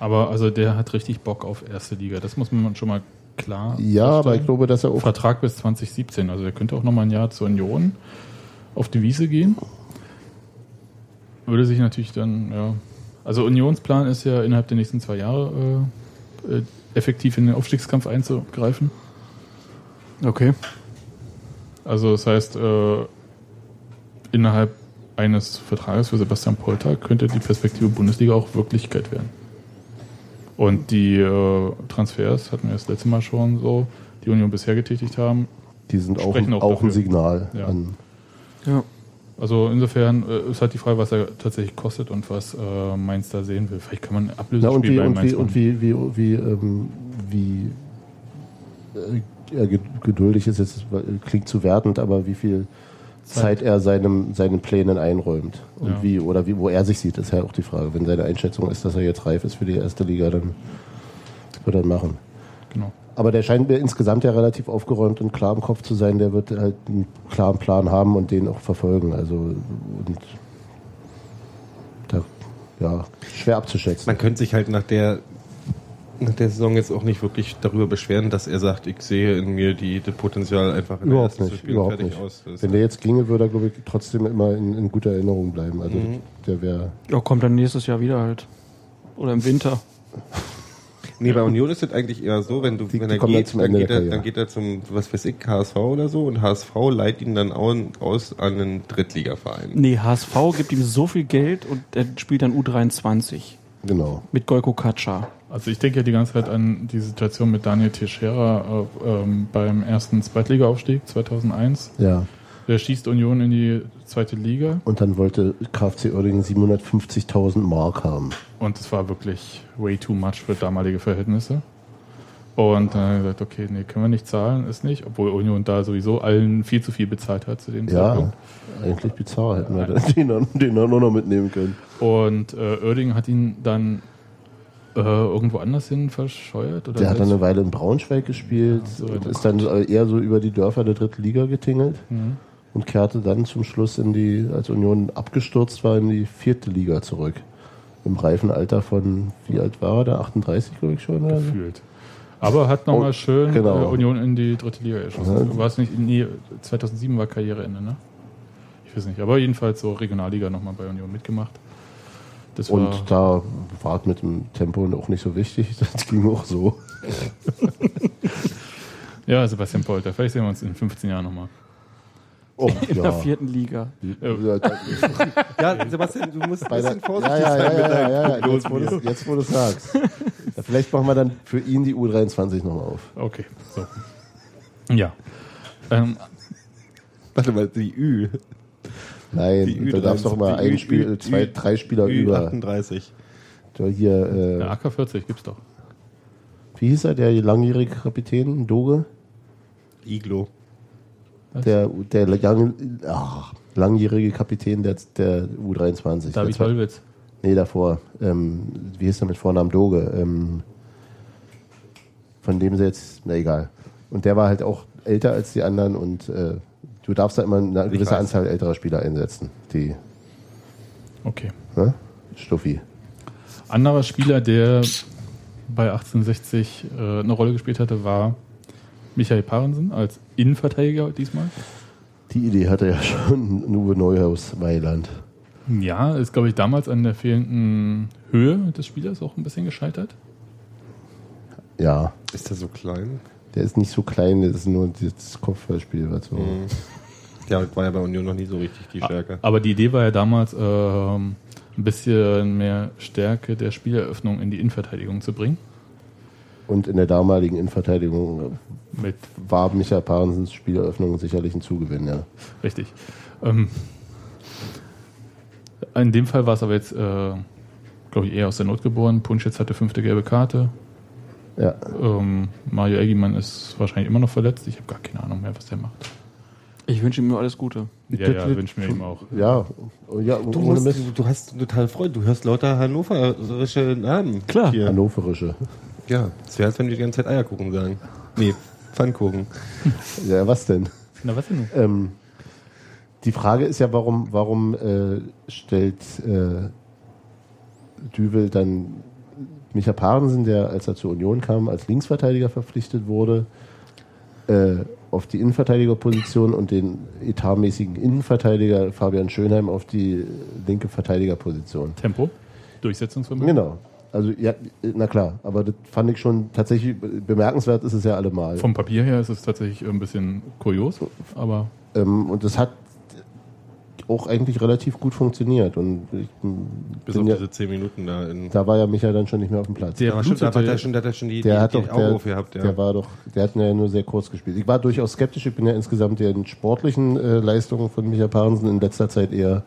Aber also der hat richtig Bock auf erste Liga. Das muss man schon mal klar. Ja, aber ich glaube, dass er auch. Vertrag bis 2017. Also er könnte auch noch mal ein Jahr zur Union auf die Wiese gehen. Würde sich natürlich dann, ja. Also Unionsplan ist ja innerhalb der nächsten zwei Jahre äh, äh, effektiv in den Aufstiegskampf einzugreifen. Okay. Also das heißt, äh, innerhalb eines Vertrages für Sebastian Polter könnte die Perspektive Bundesliga auch Wirklichkeit werden. Und die äh, Transfers hatten wir das letzte Mal schon so, die Union bisher getätigt haben. Die sind auch, Sprechen auch, auch ein. Signal Ja. an. Ja. Also insofern äh, ist halt die Frage, was er tatsächlich kostet und was äh, Mainz da sehen will. Vielleicht kann man ein Ablösespiel und wie, bei und Mainz wie, und wie, wie, wie, ähm, wie äh, ge- geduldig ist, jetzt klingt zu wertend, aber wie viel Zeit er seinem, seinen Plänen einräumt. Und Ja. wie, oder wie, wo er sich sieht, ist ja auch die Frage. Wenn seine Einschätzung ist, dass er jetzt reif ist für die erste Liga, dann wird er machen. Genau. Aber der scheint mir insgesamt ja relativ aufgeräumt und klar im Kopf zu sein. Der wird halt einen klaren Plan haben und den auch verfolgen. Also und da, ja, schwer abzuschätzen. Man könnte sich halt nach der, nach der Saison jetzt auch nicht wirklich darüber beschweren, dass er sagt, ich sehe in mir die, das Potenzial einfach in der Überhaupt ersten zu nicht, spielen, überhaupt fertig nicht. aus. Das Wenn der jetzt ginge, würde er, glaube ich, trotzdem immer in, in guter Erinnerung bleiben. Also Mhm. der wäre. Ja, kommt dann nächstes Jahr wieder halt. Oder im Winter. Nee, bei Union ist es eigentlich eher so, wenn du, Die- wenn die er geht, zum dann geht, der er, dann geht er zum, was weiß ich, HSV oder so und HSV leiht ihn dann au- aus an einen Drittligaverein. Nee, HSV gibt ihm so viel Geld und er spielt dann U23 Genau. mit Goiko Katscha. Also ich denke ja die ganze Zeit an die Situation mit Daniel Teixeira äh, ähm, beim ersten Zweitliga-Aufstieg 2001. Ja. Der schießt Union in die zweite Liga Und dann wollte KfC Oerdingen 750.000 Mark haben. und es war wirklich way too much für damalige Verhältnisse. Und dann hat er gesagt, okay, nee, können wir nicht zahlen, ist nicht, obwohl Union da sowieso allen viel zu viel bezahlt hat zu dem Ja, Zeitpunkt. eigentlich bizarr hätten wir den, dann- den dann auch noch mitnehmen können. Und äh, Oerding hat ihn dann äh, irgendwo anders hin verscheuert? Oder Der hat dann eine Weile in Braunschweig gespielt, Ja, so und ist dann eher so über die Dörfer der dritten Liga getingelt Mhm. und kehrte dann zum Schluss in die, als Union abgestürzt war, in die vierte Liga zurück. Im reifen Alter von, wie alt war er da? 38, glaube ich schon. Oder gefühlt. Aber hat nochmal Oh, schön genau. äh, Union in die dritte Liga geschossen. Ja. War es nicht, nee, 2007 war Karriereende, ne? Ich weiß nicht, aber jedenfalls so Regionalliga nochmal bei Union mitgemacht. Das war, Und da war es mit dem Tempo auch nicht so wichtig. Das ging auch so. ja, Sebastian Polter, vielleicht sehen wir uns in 15 Jahren nochmal. Oh, In der vierten Liga. Ja, Ja, Sebastian, du musst ein bisschen ja, vorsichtig ja, sein ja, mit ja, deinen ja, ja. Jetzt, wo du's- jetzt, wo du es sagst. Ja, vielleicht machen wir dann für ihn die U23 nochmal auf. Okay, so. Ja. Ähm, Warte mal, die Ü. Nein, Die du darfst doch mal ein Ü- Spiel, Ü- zwei, Ü- drei Spieler über. 38. Der hier, äh, der AK-40 gibt's doch. wie hieß er, der langjährige Kapitän, Doge? Iglo. Der, der lang, ach, langjährige Kapitän der, der U23. David Der- Hollwitz. Nee, davor. Ähm, wie hieß er mit Vornamen Doge? Ähm, von dem sie jetzt, na egal. Und der war halt auch älter als die anderen und äh, du darfst da immer eine gewisse weiß. Anzahl älterer Spieler einsetzen. Die, Okay. ne? Stuffi. Anderer Spieler, der bei 1860 äh, eine Rolle gespielt hatte, war Michael Parensen als Innenverteidiger diesmal. Die Idee hatte ja schon Uwe Neuhaus Mailand. Ja, ist, glaube ich, damals an der fehlenden Höhe des Spielers auch ein bisschen gescheitert. Ja, Ist der so klein? der ist nicht so klein, das ist nur das Kopfballspiel. Was so. Mhm. Ja, war ja bei Union noch nie so richtig die Stärke. Aber die Idee war ja damals, ähm, ein bisschen mehr Stärke der Spieleröffnung in die Innenverteidigung zu bringen. Und in der damaligen Innenverteidigung Mit war Michael Parensens Spieleröffnung sicherlich ein Zugewinn, ja. Richtig. Ähm, in dem Fall war es aber jetzt, äh, glaube ich, eher aus der Not geboren. Punschitz hatte fünfte gelbe Karte. Ja, Ähm, Mario Eggimann ist wahrscheinlich immer noch verletzt. Ich habe gar keine Ahnung mehr, was der macht. Ich wünsche ihm nur alles Gute. Ja, ja, wünsche mir ihm auch. ja, ja Du, ohne musst, du, du hast total Freude. Du hörst lauter hannoverische Namen. Klar. Hier. Hannoverische. Ja, es wäre, als wenn wir die ganze Zeit Eierkuchen sagen. Nee, Pfannkuchen. Ja, was denn? Na, was denn? Ähm, die Frage ist ja, warum, warum äh, stellt äh, Düvel dann Micha Parensen, der als er zur Union kam, als Linksverteidiger verpflichtet wurde, äh, auf die Innenverteidigerposition und den etatmäßigen Innenverteidiger Fabian Schönheim auf die linke Verteidigerposition. Tempo? Durchsetzungsvermögen? Genau. Also ja, na klar, aber das fand ich schon tatsächlich bemerkenswert ist es ja allemal. Vom Papier her ist es tatsächlich ein bisschen kurios, aber Ähm, und das hat auch eigentlich relativ gut funktioniert. Und ich Bis auf ja, diese 10 Minuten da in. da war ja Michael dann schon nicht mehr auf dem Platz. Der war schon, da hat er schon, hat er schon die, Der die, hat die doch, der, aufgehabt, ja. der war doch, der hat ja nur sehr kurz gespielt. Ich war durchaus skeptisch. Ich bin ja insgesamt den sportlichen äh, Leistungen von Michael Parensen in letzter Zeit eher,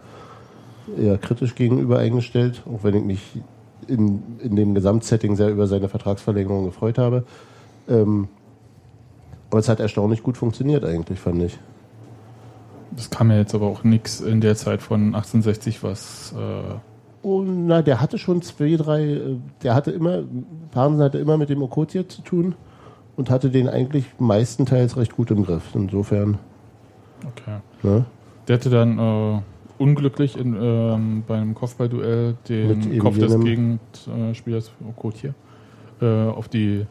eher kritisch gegenüber eingestellt, auch wenn ich mich in, in dem Gesamtsetting sehr über seine Vertragsverlängerung gefreut habe. Ähm, aber es hat erstaunlich gut funktioniert eigentlich, fand ich. Es kam ja jetzt aber auch nichts in der Zeit von 1860, was äh, Oh, na, der hatte schon zwei, drei, äh, der hatte immer, Parensen hatte immer mit dem Okotier zu tun und hatte den eigentlich meistenteils recht gut im Griff. Insofern, okay. ne? Der hatte dann äh, unglücklich in, ähm, beim Kopfballduell den Kopf des Gegenspielers Okotier äh, auf die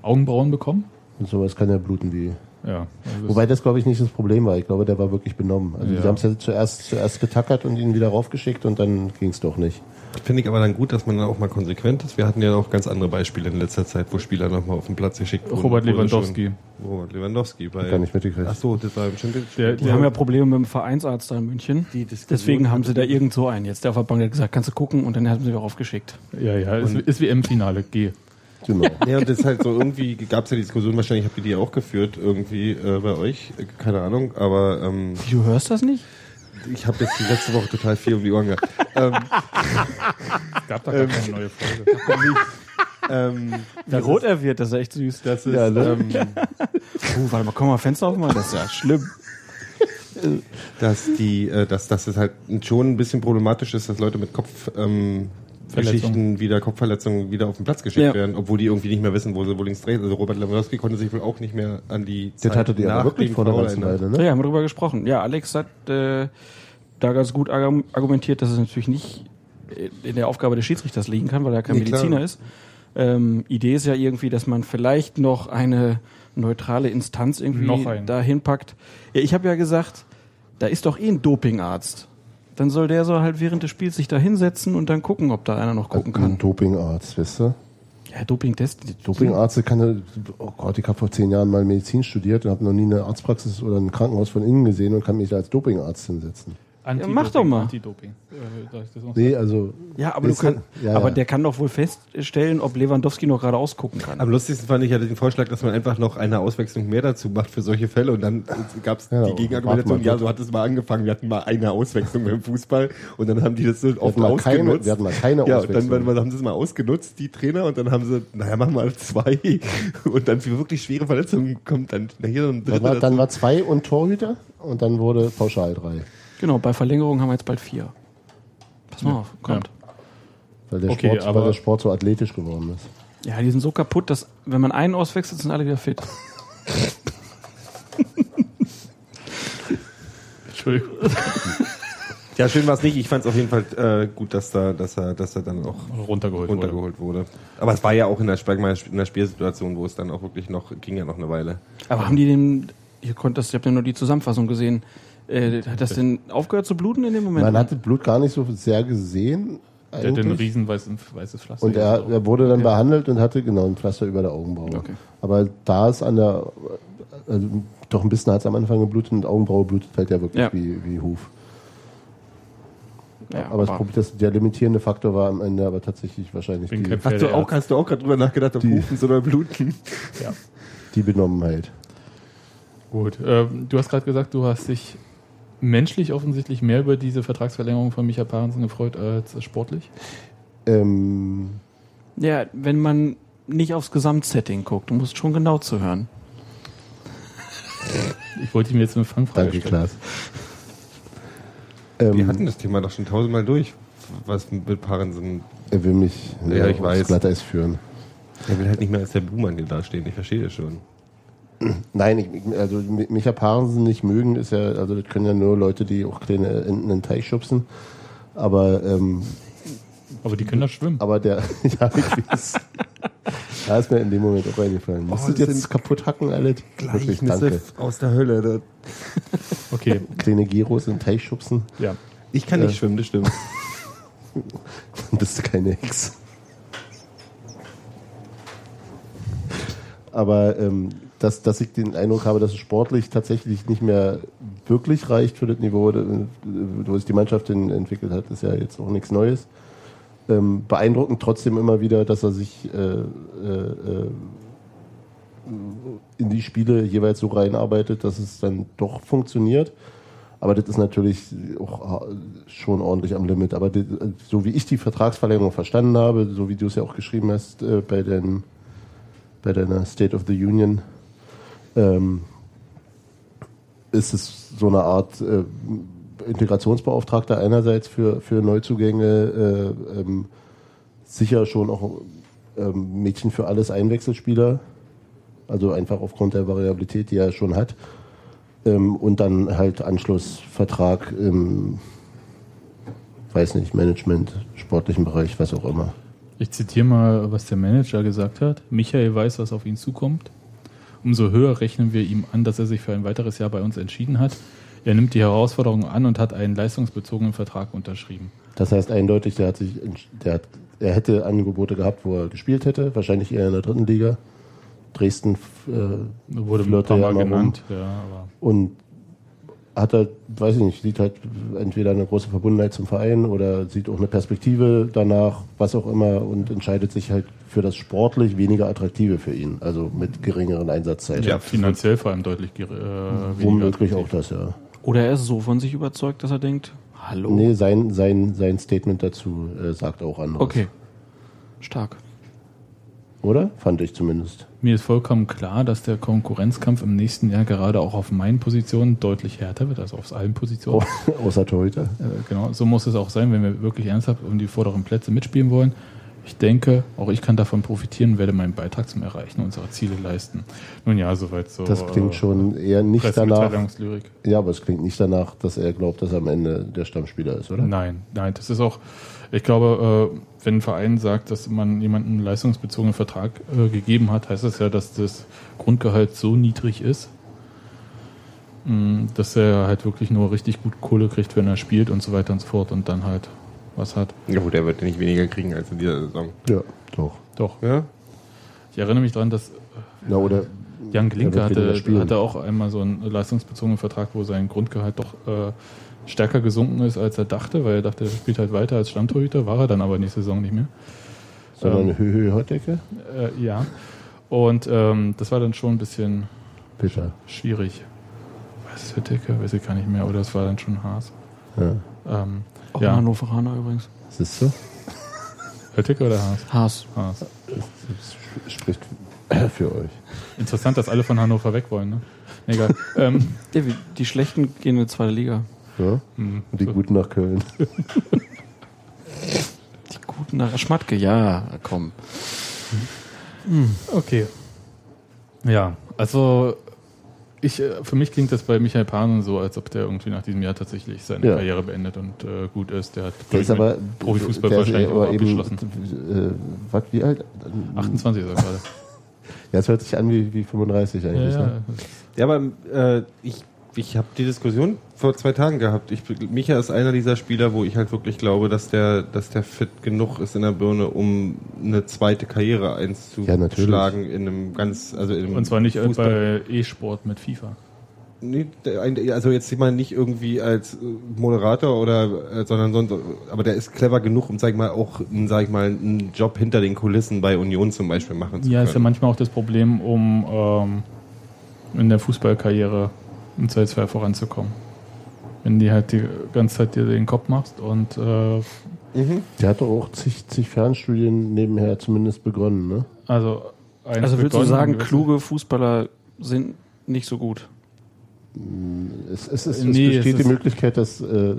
Augenbrauen bekommen. Und sowas kann ja bluten wie. Ja, also das- Wobei das, glaube ich, nicht das Problem war. Ich glaube, der war wirklich benommen. Also Ja. die haben es ja zuerst, zuerst getackert und ihn wieder raufgeschickt und dann ging es doch nicht. Finde ich aber dann gut, dass man dann auch mal konsequent ist. Wir hatten ja auch ganz andere Beispiele in letzter Zeit, wo Spieler nochmal auf den Platz geschickt wurden. Robert Lewandowski. Schon, Robert Lewandowski. Bei, Gar nicht mitgekriegt. Ach so, das war bestimmt. Der- Die haben ja Probleme mit dem Vereinsarzt da in München. Die Deswegen haben sie da irgend so einen jetzt. Der Verband hat gesagt, kannst du gucken und dann haben sie wieder raufgeschickt. Ja, ja, ist, ist wie M-Finale. Geh. Genau. Ja, und das ist halt so irgendwie, gab es ja die Diskussion, wahrscheinlich habt ihr die auch geführt, irgendwie äh, bei euch, keine Ahnung, aber ähm, du hörst das nicht? ich habe jetzt die letzte Woche total viel um die Ohren gehabt. ähm, Es gab da gar keine neue Folge. ähm, Wie rot er wird, das ist echt süß. das ist, Ja, ne? ähm, Uh, warte mal, komm mal Fenster aufmachen, das ist ja schlimm. dass die, äh, dass, dass es halt schon ein bisschen problematisch ist, dass Leute mit Kopf ähm. Geschichten wieder Kopfverletzungen wieder auf den Platz geschickt Ja. werden, obwohl die irgendwie nicht mehr wissen, wo sie wo links dreht. Also Robert Lewandowski konnte sich wohl auch nicht mehr an die Das hattet ihr nach aber wirklich vor der ganzen. Weile, ne? Ja, haben wir drüber gesprochen. Ja, Alex hat äh, da ganz gut argu- argumentiert, dass es natürlich nicht in der Aufgabe des Schiedsrichters liegen kann, weil er kein Nee, klar. Mediziner ist. Ähm, Idee ist ja irgendwie, dass man vielleicht noch eine neutrale Instanz irgendwie dahin packt. Ja, ich habe ja gesagt, da ist doch eh ein Dopingarzt. Dann soll der so halt während des Spiels sich da hinsetzen und dann gucken, ob da einer noch gucken Ein kann. Dopingarzt, weißt du? Ja, Dopingtest. Dopingarzt kann, oh Gott, ich habe vor zehn Jahren mal Medizin studiert und habe noch nie eine Arztpraxis oder ein Krankenhaus von innen gesehen und kann mich da als Dopingarzt hinsetzen. Antidoping, mach doch mal. Antidoping. Äh, Nee, also. Ja, aber du Ist ja- kann, ja, aber ja. der kann doch wohl feststellen, ob Lewandowski noch gerade ausgucken kann. Am lustigsten fand ich ja den Vorschlag, dass man einfach noch eine Auswechslung mehr dazu macht für solche Fälle und dann gab es Ja, die Gegenargumentation, ja, so hat es mal angefangen, wir hatten mal eine Auswechslung beim Fußball und dann haben die das so oft mal keine- ausgenutzt. wir hatten mal keine ja, und dann, Auswechslung. dann haben sie es mal ausgenutzt, die Trainer, und dann haben sie, naja, machen wir mal zwei und dann für wirklich schwere Verletzungen kommt dann hier so ein Dann dritter war, dann war zwei und Torhüter und dann wurde pauschal drei. Genau, bei Verlängerung haben wir jetzt bald vier. Pass mal auf, kommt. Weil der, Okay, Sport, aber- weil der Sport so athletisch geworden ist. Ja. die sind so kaputt, dass wenn man einen auswechselt, sind alle wieder fit. Entschuldigung. Ja, schön war es nicht. Ich fand es auf jeden Fall äh, gut, dass da, dass er, dass er dann auch Runtergeholt, wurde. runtergeholt wurde. Aber es war ja auch in der, Spiel- in der Spielsituation, wo es dann auch wirklich noch, ging ja noch eine Weile. Aber haben die den, ihr konnt das, ihr habt ja nur die Zusammenfassung gesehen, äh, hat das denn aufgehört zu bluten in dem Moment? Man hat das Blut gar nicht so sehr gesehen. Der hat ein riesen weißes Pflaster. Und er, er wurde dann behandelt und hatte genau ein Pflaster über der Augenbraue. Okay. Aber da ist an der, also doch ein bisschen hat es am Anfang geblutet und Augenbraue blutet halt ja wirklich Ja. wie, wie Huf. ja, aber das Problem, das, der limitierende Faktor war am Ende aber tatsächlich wahrscheinlich Bin die, Hast du auch, hast du auch gerade drüber nachgedacht, ob Die- Hufen oder Bluten? Ja. die Benommenheit. Gut. Ähm, du hast gerade gesagt, du hast dich menschlich offensichtlich mehr über diese Vertragsverlängerung von Micha Parensen gefreut als sportlich. Ähm, ja, wenn man nicht aufs Gesamtsetting guckt, du musst schon genau zuhören. Ich wollte ihm jetzt eine Fangfrage danke, stellen. Klaas. Wir Ähm, hatten das Thema doch schon tausendmal durch. Was mit Parensen. er will mich Ja, ich aufs weiß. Glatteis führen. Er will halt nicht mehr als der Buhmann hier dastehen. Ich verstehe das schon. Nein, ich, also Mi- Micha Parensen nicht mögen, ist ja, also das können ja nur Leute, die auch kleine Enten in den Teich schubsen. Aber, ähm, Aber die können da schwimmen. aber der, ja, ich weiß. Da ist mir in dem Moment auch eingefallen. Musst du das das jetzt kaputt hacken, alle? Wirklich, danke. aus der Hölle. Okay, Kleine Geros in den Teich schubsen, ja. Ich kann nicht Ja. schwimmen, das stimmt. dann bist du keine Hex. Aber ähm, dass, dass ich den Eindruck habe, dass es sportlich tatsächlich nicht mehr wirklich reicht für das Niveau, äh, wo sich die Mannschaft entwickelt hat, ist ja jetzt auch nichts Neues. Ähm, beeindruckend trotzdem immer wieder, dass er sich äh, äh, äh, in die Spiele jeweils so reinarbeitet, dass es dann doch funktioniert. Aber das ist natürlich auch schon ordentlich am Limit. Aber die, so wie ich die Vertragsverlängerung verstanden habe, so wie du es ja auch geschrieben hast äh, bei, den, bei deiner State of the Union, ähm, ist es so eine Art äh, Integrationsbeauftragter einerseits für, für Neuzugänge, äh, ähm, sicher schon auch ähm, Mädchen für alles Einwechselspieler, also einfach aufgrund der Variabilität, die er schon hat. Ähm, und dann halt Anschlussvertrag im, weiß nicht, Management, sportlichen Bereich, was auch immer. Ich zitiere mal, was der Manager gesagt hat. Michael weiß, was auf ihn zukommt. Umso höher rechnen wir ihm an, dass er sich für ein weiteres Jahr bei uns entschieden hat. Er nimmt die Herausforderung an und hat einen leistungsbezogenen Vertrag unterschrieben. Das heißt eindeutig, der hat sich, der hat, er hätte Angebote gehabt, wo er gespielt hätte, wahrscheinlich eher in der dritten Liga. Dresden äh, Wurde flirte ja genannt. Ja, und hat halt, weiß ich nicht, sieht halt entweder eine große Verbundenheit zum Verein oder sieht auch eine Perspektive danach, was auch immer, und entscheidet sich halt für das sportlich weniger attraktive für ihn, also mit geringeren Einsatzzeiten. ja, finanziell vor allem deutlich äh, weniger Womöglich auch das, ja. Oder er ist so von sich überzeugt, dass er denkt, hallo. Nee, sein, sein, sein Statement dazu äh, sagt auch anderes. Okay. Stark. Oder? Fand ich zumindest. Mir ist vollkommen klar, dass der Konkurrenzkampf im nächsten Jahr gerade auch auf meinen Positionen deutlich härter wird, also auf allen Positionen. Oh, außer Torhüter. Äh, genau, so muss es auch sein, wenn wir wirklich ernsthaft um die vorderen Plätze mitspielen wollen. Ich denke, auch ich kann davon profitieren und werde meinen Beitrag zum Erreichen unserer Ziele leisten. Nun ja, soweit so. Das klingt äh, schon eher nicht danach. Ja, aber es klingt nicht danach, dass er glaubt, dass er am Ende der Stammspieler ist, oder? Nein, nein, das ist auch, ich glaube, äh, wenn ein Verein sagt, dass man jemandem einen leistungsbezogenen Vertrag äh, gegeben hat, heißt das ja, dass das Grundgehalt so niedrig ist, mh, dass er halt wirklich nur richtig gut Kohle kriegt, wenn er spielt und so weiter und so fort und dann halt was hat. Ja gut, er wird nicht weniger kriegen als in dieser Saison. Ja, doch. Doch. Ja? Ich erinnere mich daran, dass Na, oder Jan Glinke hatte, hatte auch einmal so einen leistungsbezogenen Vertrag, wo sein Grundgehalt doch äh, stärker gesunken ist, als er dachte, weil er dachte, er spielt halt weiter als Stammtorhüter, war er dann aber nächste Saison nicht mehr. sondern Ähm, eine Höhe-Hotdecke? Äh, ja. Und ähm, das war dann schon ein bisschen Bitter. schwierig. Was ist Dicke? Weiß ich gar nicht mehr. Oder es war dann schon Haas. Ja. Ähm, Auch ja. ein Hannoveraner übrigens. Siehst du? Hölticke oder Haas? Haas. Haas. Das spricht für euch. Interessant, dass alle von Hannover weg wollen. Ne? Egal. ähm, wie- die Schlechten gehen in die zweite Liga. Ja? hm, Und die so. Guten nach Köln. Die guten nach Schmatke, ja, komm. Okay. Ja, also ich, äh, für mich klingt das bei Michael Panen so, als ob der irgendwie nach diesem Jahr tatsächlich seine Ja. Karriere beendet und äh, gut ist. Der hat Der ist aber Profifußball der ist wahrscheinlich auch aber eben, abgeschlossen. äh, was, wie alt? 28 ist er gerade. Ja, es hört sich an wie, wie 35 Ja, eigentlich. ja. Ne? Ja, aber äh, ich, ich habe die Diskussion vor zwei Tagen gehabt. Ich, Micha ist einer dieser Spieler, wo ich halt wirklich glaube, dass der, dass der fit genug ist in der Birne, um eine zweite Karriere Ja, einzuschlagen in einem ganz, also in einem Und zwar nicht Fußball. bei E-Sport mit FIFA. Nee, also jetzt ich meine nicht irgendwie als äh, Moderator oder, äh, sondern sonst, aber der ist clever genug, um sag ich mal auch, einen, sag ich mal, einen Job hinter den Kulissen bei Union zum Beispiel machen zu Ja, ist ja können. manchmal auch das Problem, um ähm, in der Fußballkarriere im Zweifelsfall voranzukommen. Wenn die halt die ganze Zeit dir den Kopf machst und äh, Mhm. Der hat doch auch zig, zig Fernstudien nebenher zumindest begonnen, ne? also Also willst du sagen, kluge Fußballer sind nicht so gut? Es, es, ist, Nee, es besteht es die Möglichkeit, dass äh,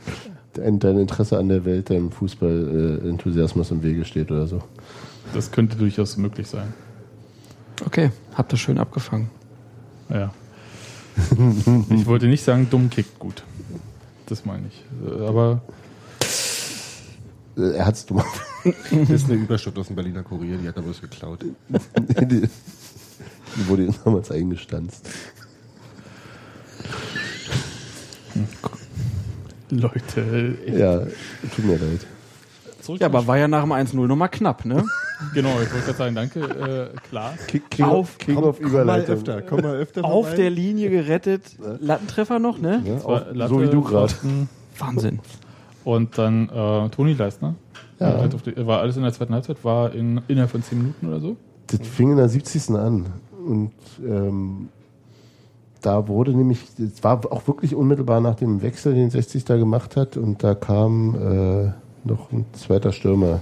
dein, dein Interesse an der Welt deinem Fußball-Enthusiasmus im Wege steht oder so. Das könnte durchaus möglich sein. Okay, habt ihr schön abgefangen. Ja. Ich wollte nicht sagen, dumm kickt gut. Das meine ich. Aber Er hat's dumm. Das ist eine Überschrift aus dem Berliner Kurier, die hat er bloß geklaut. die, die wurde ihm damals eingestanzt. Leute, ich, Ja, tut mir leid. Zurück Ja, aber war ja nach dem 1-0 nochmal knapp, ne? genau, ich wollte gerade sagen, danke, äh, klar. King, King, Auf- King of Überleitung. komm mal öfter Auf der Linie gerettet. Lattentreffer noch, ne? Ja, auf, Latte, so wie du gerade. Wahnsinn. Und dann äh, Toni Leistner. Ja. Halt auf die, war alles in der zweiten Halbzeit, war in, innerhalb von 10 Minuten oder so. Das fing in der 70. an. Und ähm, da wurde nämlich, es war auch wirklich unmittelbar nach dem Wechsel, den 60 da gemacht hat. Und da kam äh, noch ein zweiter Stürmer.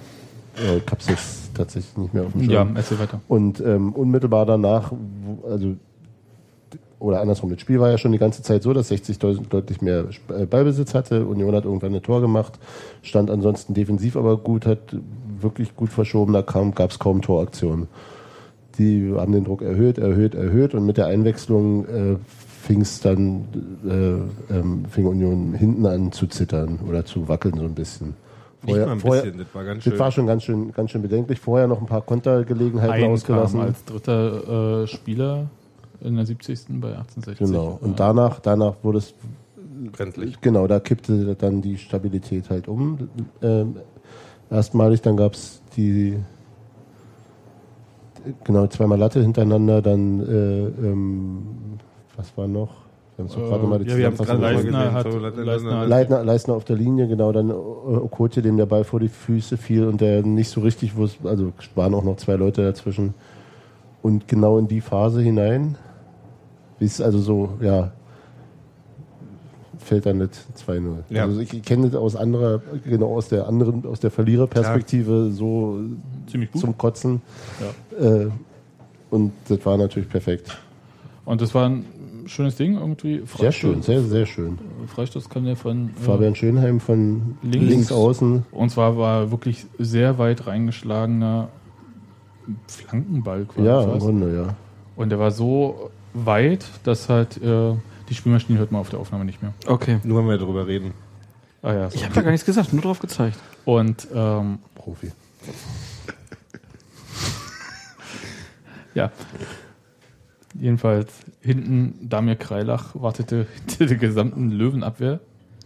Äh, ich hab's jetzt tatsächlich nicht mehr auf dem Schirm. Ja, erzähl weiter. Und ähm, unmittelbar danach, also oder andersrum, das Spiel war ja schon die ganze Zeit so, dass 60 deut- deutlich mehr äh, Ballbesitz hatte. Union hat irgendwann ein Tor gemacht, stand ansonsten defensiv aber gut, hat wirklich gut verschoben, da gab es kaum Toraktionen. Die haben den Druck erhöht, erhöht, erhöht und mit der Einwechslung äh, fing es dann, äh, ähm, fing Union hinten an zu zittern oder zu wackeln so ein bisschen. Ein bisschen, das war ganz schön. das war schon ganz schön, ganz schön bedenklich. Vorher noch ein paar Kontergelegenheiten Ein ausgelassen. kam als dritter äh, Spieler in der 70. bei 1860. Genau. Und danach, danach wurde es, brenzlig. genau, da kippte dann die Stabilität halt um. Ähm, erstmalig, dann gab es die, genau, zweimal Latte hintereinander, dann, äh, ähm, was war noch? Wir haben es Äh, gerade mal die ja, Zusammenfassung gerade gesehen, hat, so, Leistner- Leistner hat Leitner, Leistner auf der Linie, genau, dann Okotje, dem der Ball vor die Füße fiel und der nicht so richtig wusste, also es waren auch noch zwei Leute dazwischen. Und genau in die Phase hinein, wie es also so, ja, fällt dann nicht 2-0. Ja. Also ich kenne das aus anderer, genau aus der anderen, aus der Verliererperspektive so ziemlich gut. zum Kotzen. Ja. Äh, und das war natürlich perfekt. Und das war ein schönes Ding irgendwie. Sehr schön, sehr, sehr schön. Freistoß kam ja von äh, Fabian Schönheim von Links. links, außen. Und zwar war wirklich sehr weit reingeschlagener Flankenball quasi. Ja, im. Grunde, ja. Und der war so weit, dass halt äh, die Spielmaschine hört man auf der Aufnahme nicht mehr. Okay. Nur wenn wir darüber reden. Ah ja. So. Ich habe da gar nichts gesagt, nur drauf gezeigt. Und ähm, Profi. ja. Jedenfalls hinten Damir Kreilach wartete hinter der gesamten Löwenabwehr.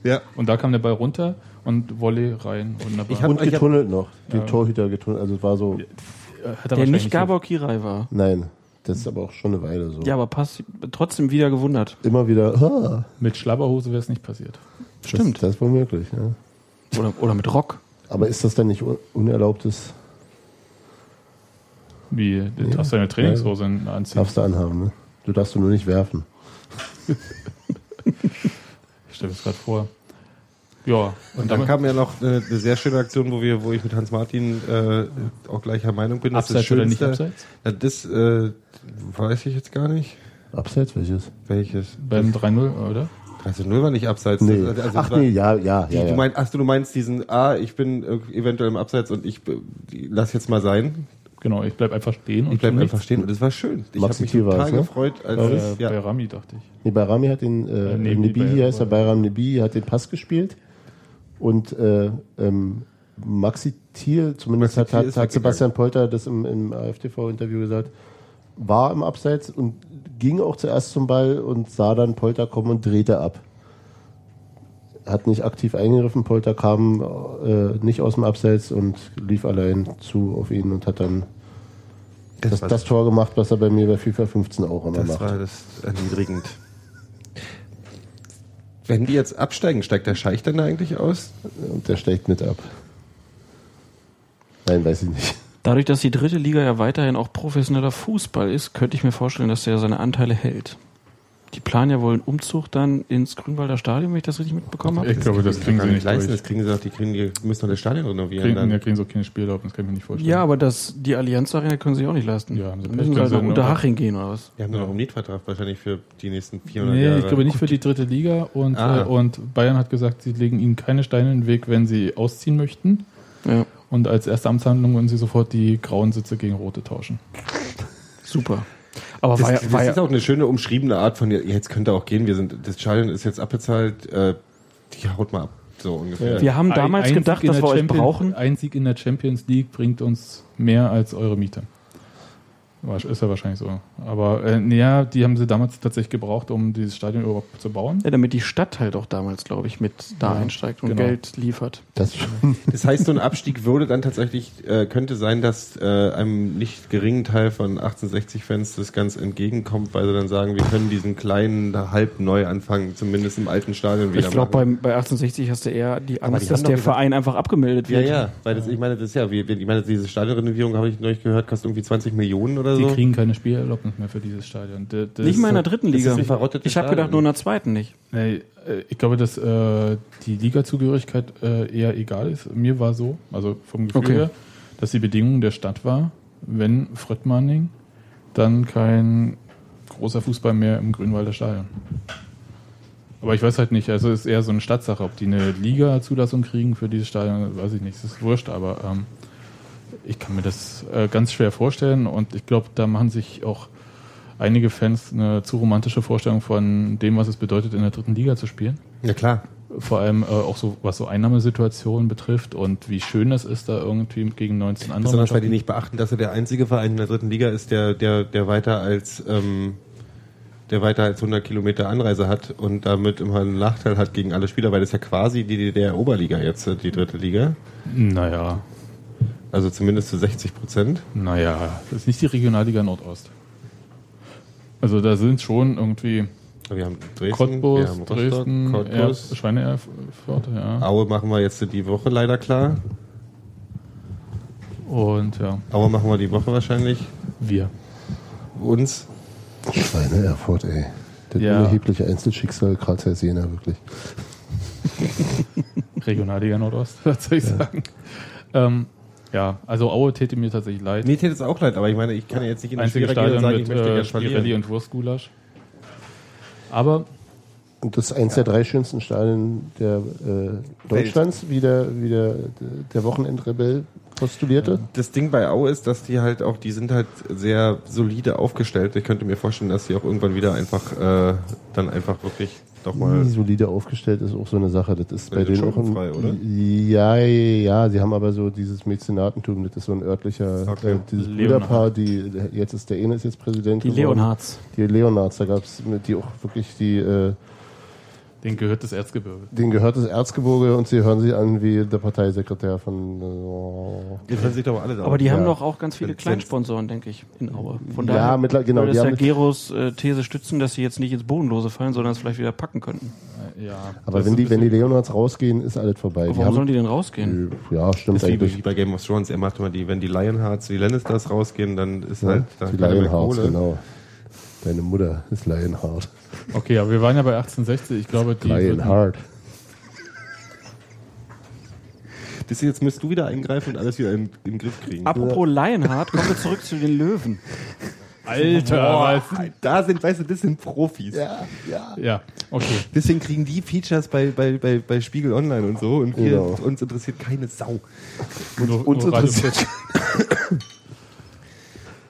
Ja. Und da kam der Ball runter und Volley rein. Wunderbar. Ich hab- Und getunnelt noch. Den Ja. Torhüter getunnelt. Also es war so, hat Der nicht Gabor Kirai war. nein, das ist aber auch schon eine Weile so. Ja, aber passt trotzdem wieder gewundert. Immer wieder, ah, Mit Schlabberhose wäre es nicht passiert. Stimmt. Das, das ist womöglich, ja. Oder, oder mit Rock. Aber ist das dann nicht un unerlaubtes, Wie, du darfst deine Trainingshose anziehen. darfst du anhaben, ne? Du darfst du nur nicht werfen. Ich stelle es gerade vor. Ja, Und dann kam ja noch eine, eine sehr schöne Aktion, wo wir, wo ich mit Hans Martin äh, auch gleicher Meinung bin. Abseits oder nicht Schönste- abseits? Ja, das äh, weiß ich jetzt gar nicht. Abseits welches? Welches? Beim 3-0, oder? 13-0 war nicht abseits. Nee. Also, also Ach war- nee, ja, ja, Die, ja. Du ja. meinst, ach du, du meinst diesen, ah, ich bin äh, eventuell im Abseits und ich äh, die, lass jetzt mal sein. Genau, ich bleib einfach stehen und Ich bleib einfach stehen und es war schön. Ich habe Maxi mich Thiel war total es, ne? gefreut, als es, Äh, ja. Bei Rami dachte ich. Nee, Bayrami hat den, äh, Äh, nee, Nebi, bei- heißt er, Bayram Nebi, hat den Pass gespielt. Und äh, ähm, Maxi Thiel, zumindest Maxi hat, Thiel hat, ist hat weggegangen. Sebastian Polter das im, im AfTV-Interview gesagt, war im Abseits und ging auch zuerst zum Ball und sah dann Polter kommen und drehte ab. Hat nicht aktiv eingegriffen, Polter kam äh, nicht aus dem Abseits und lief allein zu auf ihn und hat dann das, war das Tor gemacht, was er bei mir bei FIFA 15 auch immer Das macht. war das erniedrigend. Wenn die jetzt absteigen, steigt der Scheich dann da eigentlich aus? Und der steigt mit ab. Nein, weiß ich nicht. Dadurch, dass die dritte Liga ja weiterhin auch professioneller Fußball ist, könnte ich mir vorstellen, dass der seine Anteile hält. Die planen ja wohl einen Umzug dann ins Grünwalder Stadion, wenn ich das richtig mitbekommen habe. Ich glaube, das kriegen gar sie nicht leisten. Das kriegen sie doch, die, kriegen, die müssen doch das Stadion renovieren. Kriegen, dann. ja, kriegen so keine Spielerlaubnis, kann ich mir nicht vorstellen. Ja, aber das, die Allianz Arena können sie auch nicht leisten. Ja, haben sie müssen sie halt sie nach nur- Unterhaching gehen oder was? Die haben doch noch einen Mietvertrag wahrscheinlich für die nächsten 400 Nee, Jahre. ich glaube nicht für die dritte Liga und, Ah. äh, und Bayern hat gesagt, sie legen ihnen keine Steine in den Weg, wenn sie ausziehen möchten. Ja, Und als erste Amtshandlung wollen sie sofort die grauen Sitze gegen rote tauschen. super. Aber Das, war ja, das war ja, ist auch eine schöne umschriebene Art von, ja, jetzt könnt ihr auch gehen, wir sind, das Stadion ist jetzt abbezahlt, äh, die haut mal ab, so ungefähr. wir haben damals Ein- ein gedacht, dass wir euch brauchen. Ein Sieg in der Champions League bringt uns mehr als eure Miete. Ist ja wahrscheinlich so. Aber äh, ja, die haben sie damals tatsächlich gebraucht, um dieses Stadion überhaupt zu bauen. Ja, damit die Stadt halt auch damals, glaube ich, mit da einsteigt und genau. Geld liefert. Das. Das heißt, so ein Abstieg würde dann tatsächlich, äh, könnte sein, dass äh, einem nicht geringen Teil von 1860-Fans das ganz entgegenkommt, weil sie dann sagen, wir können diesen kleinen halb Neuanfang zumindest im alten Stadion wieder Ich glaube, bei, bei 1860 hast du eher die Angst, die dass der Verein einfach abgemeldet Ja, wird. ja, weil das, ich meine, das ist ja, ich meine, diese Stadionrenovierung habe ich neulich gehört, kostet irgendwie 20 Millionen oder Die so. kriegen keine Spielerlaubnis mehr für dieses Stadion. Das Nicht mal in der dritten Liga. Ich habe gedacht, nur in der zweiten nicht. Nee, äh, ich glaube, dass äh, die Ligazugehörigkeit äh, eher egal ist. Mir war so, also vom Gefühl Okay. her, dass die Bedingung der Stadt war, wenn Fröttmanning, dann kein großer Fußball mehr im Grünwalder Stadion. Aber ich weiß halt nicht, also es ist eher so eine Stadtsache, ob die eine Liga-Zulassung kriegen für dieses Stadion, weiß ich nicht, das ist wurscht, aber ähm, ich kann mir das äh, ganz schwer vorstellen und ich glaube, da machen sich auch einige Fans eine zu romantische Vorstellung von dem, was es bedeutet, in der dritten Liga zu spielen. Ja, klar. Vor allem äh, auch so, was so Einnahmesituationen betrifft und wie schön es ist, da irgendwie gegen 19 andere Besonders weil die nicht beachten, dass er der einzige Verein in der dritten Liga ist, der, der, der weiter als, ähm, der weiter als 100 Kilometer Anreise hat und damit immer einen Nachteil hat gegen alle Spieler, weil das ja quasi die DDR-Oberliga jetzt, äh, die dritte Liga. Naja, Also zumindest zu 60 Prozent. naja, das ist nicht die Regionalliga Nordost. Also da sind schon irgendwie Wir haben Dresden, Cottbus, wir haben Rostock, Dresden, Cottbus. Erf- Schweine Erfurt, ja. Aue machen wir jetzt die Woche leider klar. Und ja, Aue machen wir die Woche wahrscheinlich. wir. Uns. Schweine Erfurt, ey. Das Ja. unerhebliche Einzelschicksal, gerade Herr Sehner, wirklich. Regionalliga Nordost, was soll ich sagen. Ähm, ja, also Aue täte mir tatsächlich leid. Mir täte es auch leid, aber ich meine, ich kann ja jetzt nicht in den Einzige Stadion sagen, mit ich möchte äh, gerne Spirelli und Wurstgulasch. Aber Und das ist eins der drei schönsten Stadien der, äh, Deutschlands, wie der, wie der, der Wochenendrebell postulierte. Das Ding bei Aue ist, dass die halt auch, die sind halt sehr solide aufgestellt. Ich könnte mir vorstellen, dass sie auch irgendwann wieder einfach äh, dann einfach wirklich doch mal. Wie solide aufgestellt ist auch so eine Sache. Das ist Ja, bei denen auch ein, schuldenfrei, oder? Ja, ja, sie haben aber so dieses Mäzenatentum, das ist so ein örtlicher, Okay. äh, dieses Leonhard. Brüderpaar, die, jetzt ist der eine ist jetzt Präsident Die geworden. Leonhards. Die Leonards, da gab es die auch wirklich die, äh, den gehört das Erzgebirge. denen gehört das Erzgebirge und sie hören sich an wie der Parteisekretär von, äh, Die können sich doch alle da. Aber die haben Ja. doch auch ganz viele Kleinsponsoren, denke ich, in Aue. Von Ja, daher mittler- genau, würde haben ja mit- Geros äh, These stützen, dass sie jetzt nicht ins Bodenlose fallen, sondern es vielleicht wieder packen könnten. Äh, Ja, aber das wenn die, wenn die Leonards rausgehen, ist alles vorbei. Aber warum haben, sollen die denn rausgehen? ja, stimmt Das ist wie, eigentlich. wie bei Game of Thrones. Er macht immer die, wenn die Lionhearts, die Lannisters rausgehen, dann ist Ja, halt dann die Lionhearts, genau. Deine Mutter ist Lionheart. Okay, aber wir waren ja bei 1860. Ich glaube, die würden- Lionheart. Das jetzt müsst du wieder eingreifen und alles wieder in, in den Griff kriegen. Apropos Lionheart, kommen wir zurück zu den Löwen. Alter, was? da sind, weißt du, das sind Profis. Ja, ja. Ja, okay. Deswegen kriegen die Features bei, bei, bei, bei Spiegel Online und so und wir, Genau. uns interessiert keine Sau. Nur- Uns nur interessiert.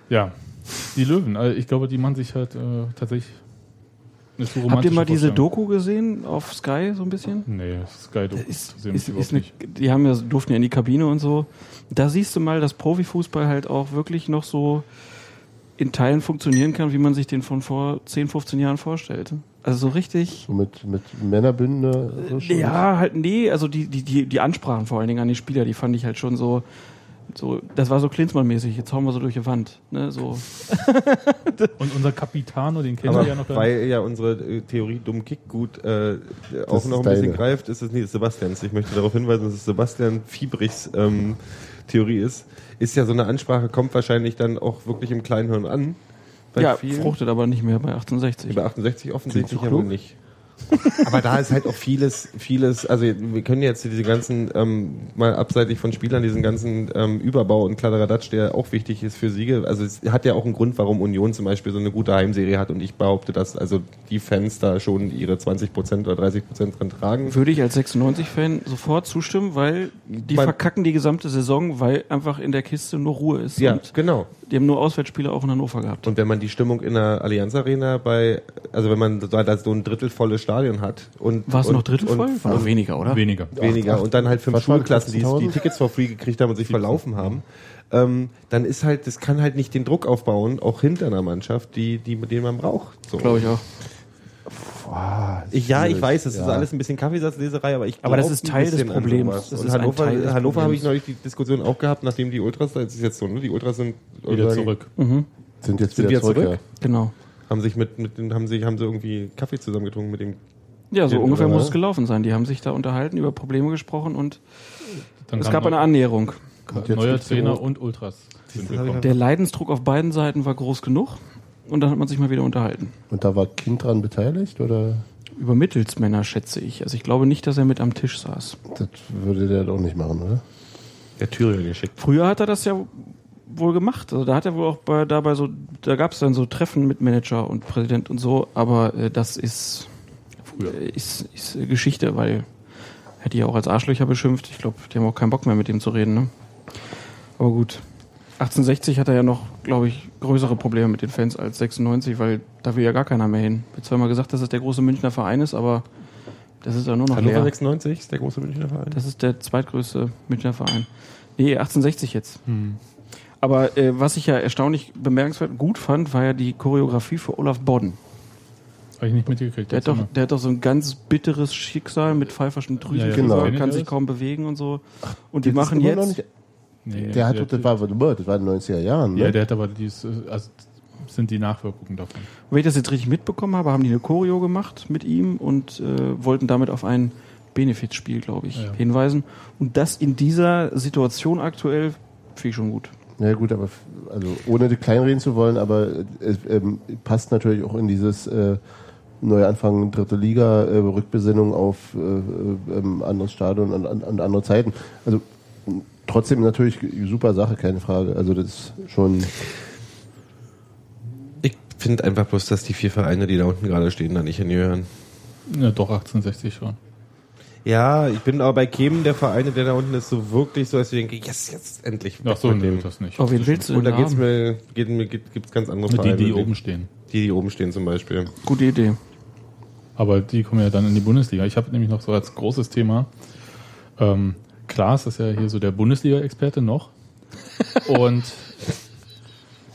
Ja, die Löwen. Also ich glaube, die machen sich halt äh, tatsächlich eine zu Habt ihr mal diese Vorstellung. Doku gesehen auf Sky so ein bisschen? Nee, Sky Doku Ist, sehen ist, ist eine, nicht. die haben ja, durften ja in die Kabine und so. Da siehst du mal, dass Profifußball halt auch wirklich noch so in Teilen funktionieren kann, wie man sich den von vor 10, 15 Jahren vorstellt. Also so richtig. So mit, mit Männerbünde. So schon. Ja, halt, nee, also die, die, die, die Ansprachen vor allen Dingen an die Spieler, die fand ich halt schon so, so, das war so Klinsmann-mäßig, jetzt hauen wir so durch die Wand. Ne, so. Und unser Capitano, den kennen wir ja noch weil ja unsere äh, Theorie dumm Kick gut äh, auch noch ein bisschen deine. greift, ist es nicht Sebastians. Ich möchte darauf hinweisen, dass es Sebastian Fiebrichs ähm, Theorie ist. Ist ja so eine Ansprache, kommt wahrscheinlich dann auch wirklich im Kleinhirn an. Ja, vielen. fruchtet aber nicht mehr bei 1860. Bei 68 offensichtlich aber nicht. Aber da ist halt auch vieles, vieles, also wir können jetzt diese ganzen, ähm, mal abseitig von Spielern, diesen ganzen ähm, Überbau und Kladderadatsch, der auch wichtig ist für Siege. Also es hat ja auch einen Grund, warum Union zum Beispiel so eine gute Heimserie hat und ich behaupte, dass also die Fans da schon ihre 20% oder 30% dran tragen. Würde ich als 96-Fan sofort zustimmen, weil die Mein- verkacken die gesamte Saison, weil einfach in der Kiste nur Ruhe ist. Ja, genau. Die haben nur Auswärtsspiele auch in Hannover gehabt. Und wenn man die Stimmung in der Allianz Arena bei, also wenn man da so ein Drittel volles Stadion hat und War es und, noch Drittel voll? und, War noch weniger, oder? Weniger. weniger und dann halt fünf Schulklassen, die, 15.000? die Tickets for free gekriegt haben und sich verlaufen haben, ähm, dann ist halt, das kann halt nicht den Druck aufbauen, auch hinter einer Mannschaft, die, die, den man braucht. So. Glaube ich auch. Boah, ja, ich weiß, das ist Ja. alles ein bisschen Kaffeesatzleserei, aber ich Aber das ist Teil des Problems. Das ist Hannover, Teil des Hannover habe ich neulich die Diskussion auch gehabt, nachdem die Ultras, das ist jetzt so, ne? Die Ultras sind Wieder sagen, zurück. Sind jetzt Sind wieder wieder zurück. zurück? Genau. haben sich mit, mit den, haben sich, haben sie irgendwie Kaffee zusammengetrunken mit dem Ja, so Ja, ungefähr oder? muss es gelaufen sein. Die haben sich da unterhalten, über Probleme gesprochen und Dann es gab eine Annäherung. Neuer Trainer und Ultras. Der Leidensdruck auf beiden Seiten war groß genug und dann hat man sich mal wieder unterhalten. Und da war Kind dran beteiligt oder Über Mittelsmänner, schätze ich. Also ich glaube nicht, dass er mit am Tisch saß. das würde der doch nicht machen, oder? der Thüringer geschickt. Früher hat er das ja wohl gemacht. Also da hat er wohl auch bei, dabei so, da gab es dann so Treffen mit Manager und Präsident und so, aber äh, das ist, Früher. äh, ist, ist äh, Geschichte, weil hätte ich auch als Arschlöcher beschimpft. Ich glaube, die haben auch keinen Bock mehr mit dem zu reden. Ne? Aber gut. 1860 hat er ja noch, glaube ich, größere Probleme mit den Fans als 96, weil da will ja gar keiner mehr hin. Wird zwar mal gesagt, dass es der große Münchner Verein ist, aber das ist ja nur noch Hannover leer. 96 ist der große Münchner Verein. Das ist der zweitgrößte Münchner Verein. Nee, 1860 jetzt. Aber äh, was ich ja erstaunlich bemerkenswert gut fand, war ja die Choreografie für Olaf Bodden. Habe ich nicht mitgekriegt. Der hat, doch, der hat doch so ein ganz bitteres Schicksal mit pfeiferschen Drüsen, Ja, ja, genau. kann sich kaum bewegen und so. Und die Das machen jetzt. Nee, Der hat, das war, das war in den 90er Jahren. Ne? ja, der hat aber dies, äh, also sind die Nachwirkungen davon. Wenn ich das jetzt richtig mitbekommen habe, haben die eine Choreo gemacht mit ihm und äh, wollten damit auf ein Benefizspiel, glaube ich, Ja. hinweisen. Und das in dieser Situation aktuell finde ich schon gut. Ja gut, aber also ohne kleinreden zu wollen, aber es ähm, passt natürlich auch in dieses äh, Neuanfang dritte Liga, äh, Rückbesinnung auf äh, äh, ähm, anderes Stadion und an, an andere Zeiten. Also trotzdem natürlich super Sache, keine Frage. Also das ist schon Ich finde einfach bloß, dass die vier Vereine, die da unten gerade stehen, da nicht hingehören. Ja, doch, 1860 schon. Ja, ich bin aber bei keinem der Vereine, der da unten ist, so wirklich so, dass ich denke, yes, jetzt endlich. Ach so, nee, dem. das nicht. Aber wen willst du Und da geht's mir, geht mir, geht, gibt's ganz andere Die, Vereine. die oben stehen. Die, die oben stehen zum Beispiel. Gute Idee. Aber die kommen ja dann in die Bundesliga. Ich habe nämlich noch so als großes Thema, ähm, Klaas ist ja hier so der Bundesliga-Experte noch. Und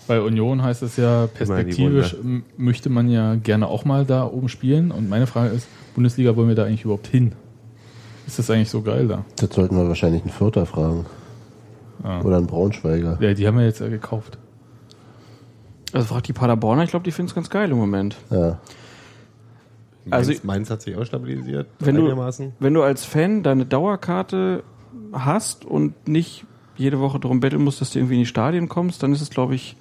bei Union heißt es ja, perspektivisch möchte man ja gerne auch mal da oben spielen. Und meine Frage ist, Bundesliga wollen wir da eigentlich überhaupt hin? Ist das eigentlich so geil da? Das sollten wir wahrscheinlich einen Vierter fragen. Ah. Oder einen Braunschweiger. Ja, die haben wir jetzt ja gekauft. Also fragt die Paderborner, ich glaube, die finden es ganz geil im Moment. Ja. Also- Mainz, Mainz hat sich auch stabilisiert. Wenn du, einigermaßen. wenn du als Fan deine Dauerkarte hast und nicht jede Woche darum betteln musst, dass du irgendwie in die Stadien kommst, dann ist es, glaube ich,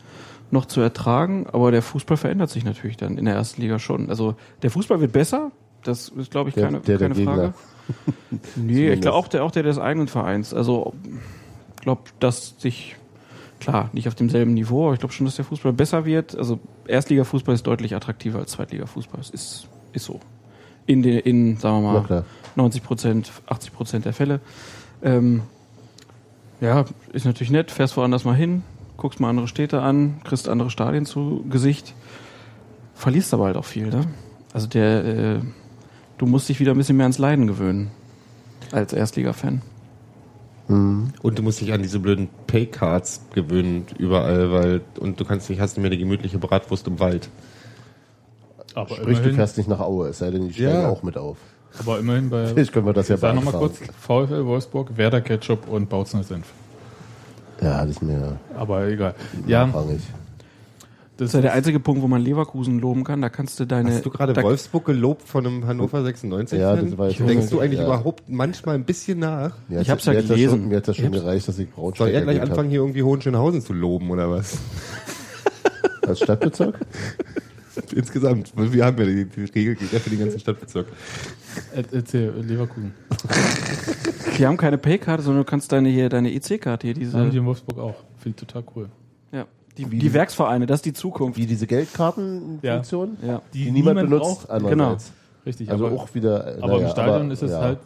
noch zu ertragen. Aber der Fußball verändert sich natürlich dann in der ersten Liga schon. Also der Fußball wird besser. Das ist, glaube ich, keine, der- der keine. Frage. Nee, ich glaube auch der, auch der des eigenen Vereins. Also ich glaube, dass sich klar nicht auf demselben Niveau, aber ich glaube schon, dass der Fußball besser wird. Also Erstligafußball ist deutlich attraktiver als Zweitligafußball. Das ist, ist so. In den, in, sagen wir mal, klar. 90 Prozent, 80 Prozent der Fälle. Ähm, ja, ist natürlich nett, fährst woanders mal hin, guckst mal andere Städte an, kriegst andere Stadien zu Gesicht, verlierst aber halt auch viel, ne? Also der, äh, du musst dich wieder ein bisschen mehr ans Leiden gewöhnen. Als Erstliga-Fan. Und du musst dich an diese blöden Paycards gewöhnen überall, weil und du kannst nicht hast nicht mehr die gemütliche Bratwurst im Wald. Aber Sprich, du immerhin, fährst nicht nach Aue, es sei denn, die steigen Ja. auch mit auf. Aber immerhin bei. Vielleicht können wir das ja Ich sag nochmal kurz: VfL Wolfsburg, Werder Ketchup und Bautzner Senf. Ja, das ist mir Aber egal. Ja, nachrangig. Das ist ja der einzige Punkt, wo man Leverkusen loben kann. Da kannst du deine. Hast du gerade Wolfsburg gelobt von einem Hannover 96 Ja, das war jetzt Denkst du eigentlich ja. überhaupt manchmal ein bisschen nach? Mir hat's- Ich hab's ja gelesen. Schon, mir hat das schon Ich gereicht, dass ich Braunschweig Soll er gleich anfangen, hier irgendwie Hohenschönhausen zu loben oder was? hab. Als Stadtbezirk? Insgesamt. Wir haben ja die, die Regel gilt ja für den ganzen Stadtbezirk. er- erzähl, Leverkusen. die haben keine Paykarte, sondern du kannst deine hier, deine EC-Karte hier, diese. Haben die in Wolfsburg auch. Finde ich total cool. ja. Die, die die- Werksvereine, das ist die Zukunft. Wie diese Geldkartenfunktion, Ja. die, niemand, benutzt, braucht. andererseits. Richtig, Also aber, auch wieder. äh, aber im naja, Stadion aber, ist es ja. halt.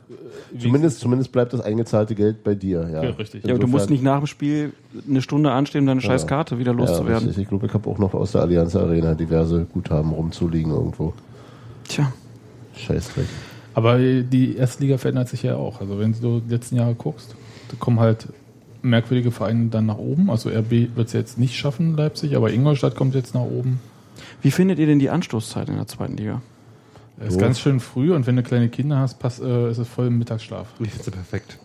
äh, Zumindest, zumindest bleibt das eingezahlte Geld bei dir. Ja, Ja, richtig. Ja, aber du musst nicht nach dem Spiel eine Stunde anstehen, um deine scheiß Karte wieder loszuwerden. richtig. ich glaube, ich habe auch noch aus der Allianz Arena diverse Guthaben rumzuliegen irgendwo. Tja. Scheißdreck. Aber die erste Liga verändert sich ja auch. Also wenn du die letzten Jahre guckst, da kommen halt merkwürdige Vereine dann nach oben. Also RB wird es jetzt nicht schaffen, Leipzig, aber Ingolstadt kommt jetzt nach oben. Wie findet ihr denn die Anstoßzeit in der zweiten Liga? Das ist ganz schön früh und wenn du kleine Kinder hast, pass, äh, ist es voll im Mittagsschlaf. Ich finde perfekt.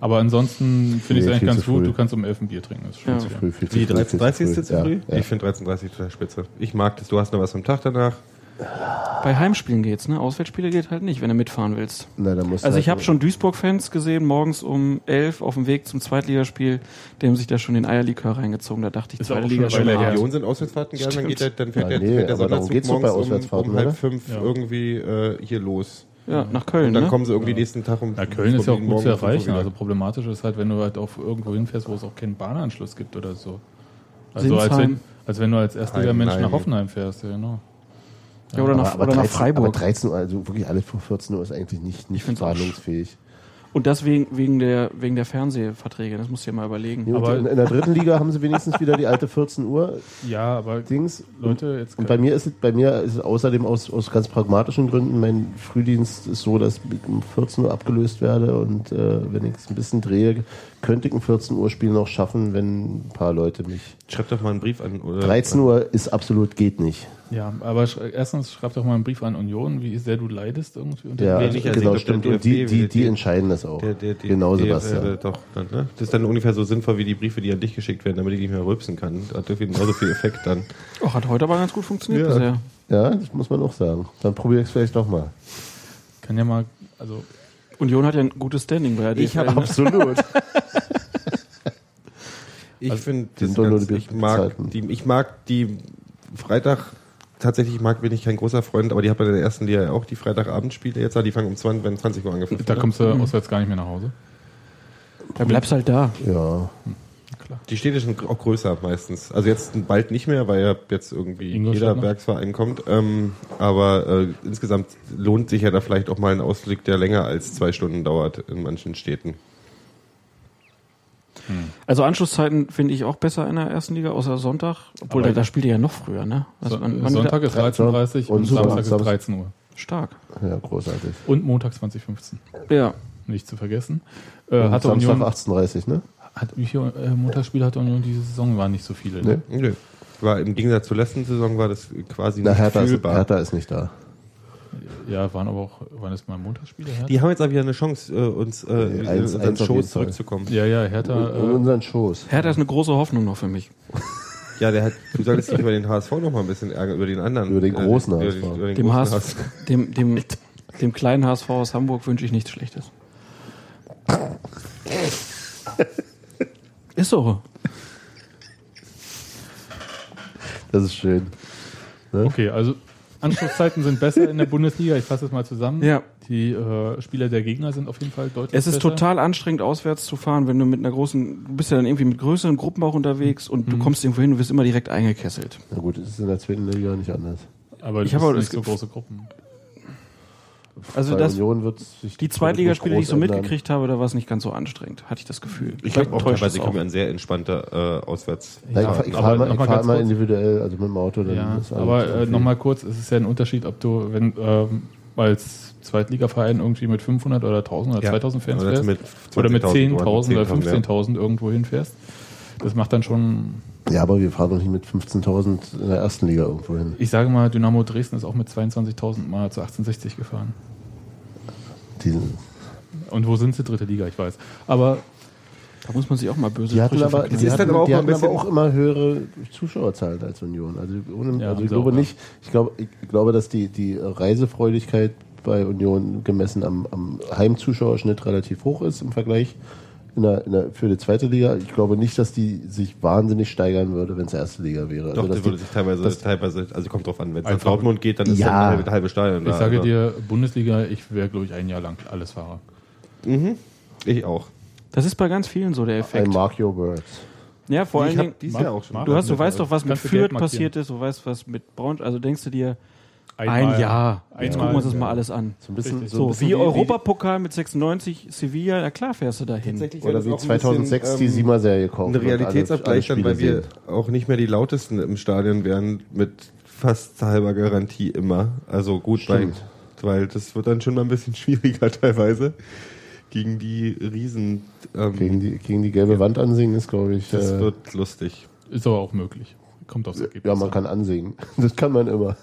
Aber ansonsten finde ich es Nee, eigentlich ganz gut. Du kannst um elf ein Bier trinken. Das ist Ja. schon Früh, viel zu Die früh, viel 13.30 ist früh. jetzt zu früh? Ja, Ich finde 13.30 total spitze. Ich mag das. Du hast noch was am Tag danach. Bei Heimspielen geht's, ne? Auswärtsspiele geht halt nicht, wenn du mitfahren willst. Na, da musst Also ich halt- habe schon Duisburg-Fans gesehen, morgens um 11 auf dem Weg zum Zweitligaspiel, die haben sich da schon den Eierlikör reingezogen. Da dachte ich, Ist zweite Liga schon. Region sind Auswärtsfahrten gern, dann, geht der, dann fährt Ja, der, nee, fährt der aber darum Sonderzug morgens um, Auswärtsfahrten, um halb fünf Ja. irgendwie äh, hier los. Ja, nach Köln, Und dann ne? kommen sie irgendwie nächsten Tag um Ja, Köln ist ja auch gut zu erreichen. Also problematisch ist halt, wenn du halt auf irgendwo hinfährst, wo es auch keinen Bahnanschluss gibt oder so. Also als wenn, als wenn du als Erstliga-Mensch nach Hoffenheim fährst, ja genau. Ja, oder nach, aber, aber oder nach 13, Freiburg. Aber 13 Uhr, also wirklich alles vor 14 Uhr ist eigentlich nicht, nicht verhandlungsfähig. Und das wegen, wegen, der, wegen der Fernsehverträge, das musst du dir mal überlegen. Ja, Aber- in, in der dritten Liga haben sie wenigstens wieder die alte 14 Uhr Ja, aber Dings. Leute, jetzt Und bei mir ist es, bei mir ist es außerdem aus, aus ganz pragmatischen Gründen, mein Frühdienst ist so, dass ich um 14 Uhr abgelöst werde und äh, wenn ich es ein bisschen drehe, könnte ich ein 14 Uhr Spiel noch schaffen, wenn ein paar Leute mich. Schreib doch mal einen Brief an. Oder 13 Uhr ist absolut geht nicht. Ja, aber sch erstens schreib doch mal einen Brief an Union, wie sehr du leidest irgendwie. unter Ja, Nee, dem- nicht, also genau, stimmt. Und die, die, die entscheiden das auch. Der, der, der, genau, Sebastian. äh, doch, dann, ne? Das ist dann ungefähr so sinnvoll wie die Briefe, die an dich geschickt werden, damit ich nicht mehr rülpsen kann. Hat irgendwie genauso viel Effekt dann. Oh, hat heute aber ganz gut funktioniert Ja. bisher. Ja, das muss man auch sagen. Dann probiere ich es vielleicht doch mal. Kann ja mal, also Union hat ja ein gutes Standing bei der Ich DFL, hab ne? Absolut. Ich finde, die das sind doch nur ganz- die ich mag die, ich mag die Freitag tatsächlich mag bin ich kein großer Freund, aber die hat bei der ersten Liga ja auch die Freitagabendspiele jetzt, die fangen um 20, werden 20 Uhr angepfiffen. da kommst du auswärts gar nicht mehr nach Hause. Da bleibst halt da. ja. Die Städte sind auch größer meistens. Also jetzt bald nicht mehr, weil ja jetzt irgendwie jeder noch? Werksverein kommt. Ähm, aber äh, insgesamt lohnt sich ja da vielleicht auch mal ein Ausblick, der länger als zwei Stunden dauert in manchen Städten. Also Anschlusszeiten finde ich auch besser in der ersten Liga, außer Sonntag. Obwohl, da, da spielt ihr ja noch früher, ne? Also So, wann- wann Sonntag ist 13.30 und, Und Samstag ist Samstag- 13 Uhr. Stark. ja, großartig. Und Montag 2015. Ja. Nicht zu vergessen. Äh, hatte Samstag Union, 18.30 ne? hat, wie viele äh, Montagsspiele hatte Union diese Saison? Waren nicht so viele. Ne? Nee. Nö. War im Gegensatz zur letzten Saison war das quasi Na, nicht Hertha ist, fühlbar. Hertha ist nicht da. Ja, waren aber auch, waren es mal Montagsspiele? Hertha? Die haben jetzt aber wieder eine Chance, äh, uns äh, in eins- unseren jeden Shows Fall. zurückzukommen. ja, ja, Hertha. In Äh, unseren Shows. Hertha ist eine große Hoffnung noch für mich. Ja, der hat, du solltest dich über den HSV noch mal ein bisschen ärgern, über den anderen. Über den großen über, HSV. den- über den Dem, großen HSV, dem, dem, dem kleinen HSV aus Hamburg wünsche ich nichts Schlechtes. Ist so. Das ist schön. okay, also Anschlusszeiten sind besser in der Bundesliga. Ich fasse es mal zusammen. Ja. Die äh, Spieler der Gegner sind auf jeden Fall deutlich Es ist besser. total anstrengend, auswärts zu fahren, wenn du mit einer großen, du bist ja dann irgendwie mit größeren Gruppen auch unterwegs und du kommst irgendwo hin und wirst immer direkt eingekesselt. Na gut, es ist in der zweiten Liga nicht anders. Aber Ich ich hab habe nicht so große Gruppen. Also bei das- Union wird sich Die Zweitligaspiele, die ich so ändern. mitgekriegt habe, da war es nicht ganz so anstrengend, hatte ich das Gefühl. Ich habe auch teilweise ich mir ein sehr entspannter äh, Auswärts. Ja, ich Ja, ich aber fahre noch ich mal fahr kurz. individuell, also mit dem Auto. Dann Ja, aber äh, nochmal kurz, es ist ja ein Unterschied, ob du, wenn ähm, als Zweitligaverein irgendwie mit 500 oder 1000 oder Ja. 2000 Fans Oder fährst mit oder mit 20.000 10.000 oder 10.000, ja. 15.000 irgendwo hinfährst. Das macht dann schon, Ja, aber wir fahren doch nicht mit 15.000 in der ersten Liga irgendwo hin. ich sage mal, Dynamo Dresden ist auch mit 22.000 mal zu 1860 gefahren. Diesen, Und wo sind sie? Dritte Liga, ich weiß. Aber Da muss man sich auch mal böse die hatten Sprüche aber, die ist dann hatten, aber auch die hatten aber auch immer höhere Zuschauerzahlen als Union. Also, ohne, Ja, also ich glaube auch, nicht, ich glaube, ich glaube, dass die, die Reisefreudigkeit bei Union gemessen am, am Heimzuschauerschnitt relativ hoch ist im Vergleich in der, in der, für die zweite Liga. Ich glaube nicht, dass die sich wahnsinnig steigern würde, wenn es erste Liga wäre. Doch, also, dass das würde die, sich teilweise, das- teilweise, also kommt drauf an, wenn es nach Dortmund geht, dann ist Ja. dann ein halbe, halbe Stadion ich da. sage also. dir, Bundesliga, ich wäre, glaube ich, ein Jahr lang alles Fahrer. Ich auch. Das ist bei ganz vielen so der I Effekt. mark your words. Ja, vor ich allen Dingen, dieses Jahr auch schon. Du, hast, du weißt doch, was mit Fürth passiert ist, du weißt, was mit Braun, also denkst du dir, Einmal- ein Jahr, jetzt einmal- gucken wir uns das mal alles an. So ein bisschen, so, So, ein bisschen wie Europapokal mit 96, Sevilla, ja klar fährst du dahin. Tatsächlich Oder wie 2006 die Siemer-Serie kaufen. Ein Realitätsabgleich, dann, weil wir sehen. auch nicht mehr die lautesten im Stadion wären, mit fast halber Garantie immer. Also gut, weil, weil das wird dann schon mal ein bisschen schwieriger teilweise. Gegen die Riesen. Ähm, Gegen die, gegen die gelbe Wand ansingen ist, glaube ich. das äh, wird lustig. Ist aber auch möglich. Kommt aufs Ergebnis. ja, man an. kann ansingen. Das kann man immer.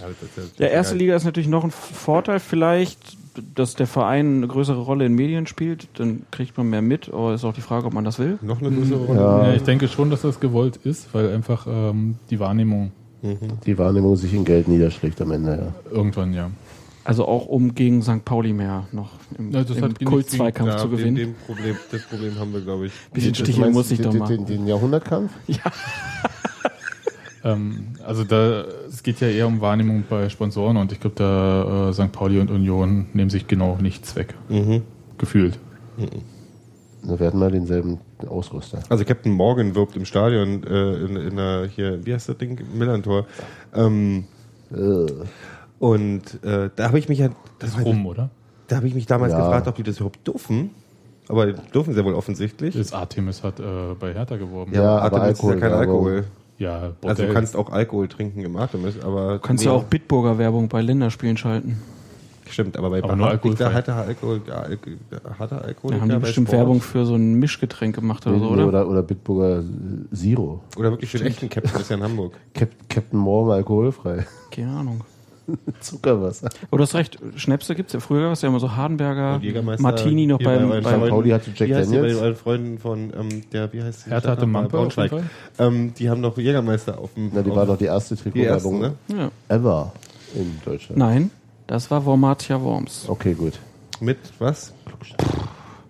Ja, Ja, erste Liga ist natürlich noch ein Vorteil vielleicht, dass der Verein eine größere Rolle in Medien spielt, dann kriegt man mehr mit, aber ist auch die Frage, ob man das will. Noch eine größere Rolle. Ja, Ja, ich denke schon, dass das gewollt ist, weil einfach ähm, die Wahrnehmung die Wahrnehmung sich in Geld niederschlägt am Ende, ja. irgendwann, ja. Also auch um gegen St. Pauli mehr noch im, Ja, im Kultzweikampf Ja, zu dem, gewinnen. dem Problem, das Problem haben wir, glaube ich. Bisschen meinst muss ich den, doch den, mal. Den, den Jahrhundertkampf? Ähm, also da, es geht ja eher um Wahrnehmung bei Sponsoren und ich glaube, da äh, St. Pauli und Union nehmen sich genau nichts weg. Mhm. Gefühlt. Wir werden mal denselben Ausrüster. Also Captain Morgan wirbt im Stadion äh, in, in der, hier, wie heißt das Ding? Millantor. Ähm, Äh, und äh, da habe ich mich ja, Das ist rum, oder? da habe ich mich damals Ja. gefragt, ob die das überhaupt dürfen. Aber die dürfen sie ja wohl offensichtlich. Das Artemis hat äh, bei Hertha geworben. Ja, aber Artemis ist Alkohol, ja kein Alkohol. Ja, Also Bordell. du kannst auch Alkohol trinken im Artemis, aber Du kannst ja auch Bitburger Werbung bei Länderspielen schalten. stimmt, aber bei Aber nur alkoholfrei. hat er Alkohol, hat er Alkohol. Da haben die bestimmt Werbung für so ein Mischgetränk gemacht oder so, oder? oder? Oder, oder Bitburger Zero. Oder wirklich für den echten Captain, ist ja in Hamburg. Cap Captain Morgan alkoholfrei. Keine Ahnung. Zuckerwasser. Aber du hast recht, Schnäpse gibt's ja früher, gab es ja immer so Hardenberger, Martini noch bei beim, beim Freunden. Pauli hatte Jack die bei Daniels. euren Freunden von, ähm, der, wie heißt die Hertha hatte? Mampe Braunschweig. Ähm, die haben noch Jägermeister auf dem. Na, die war doch die erste Trikotwerbung ne? ja. ever in Deutschland. Nein, das war Wormatia Worms. Okay, gut. Mit was?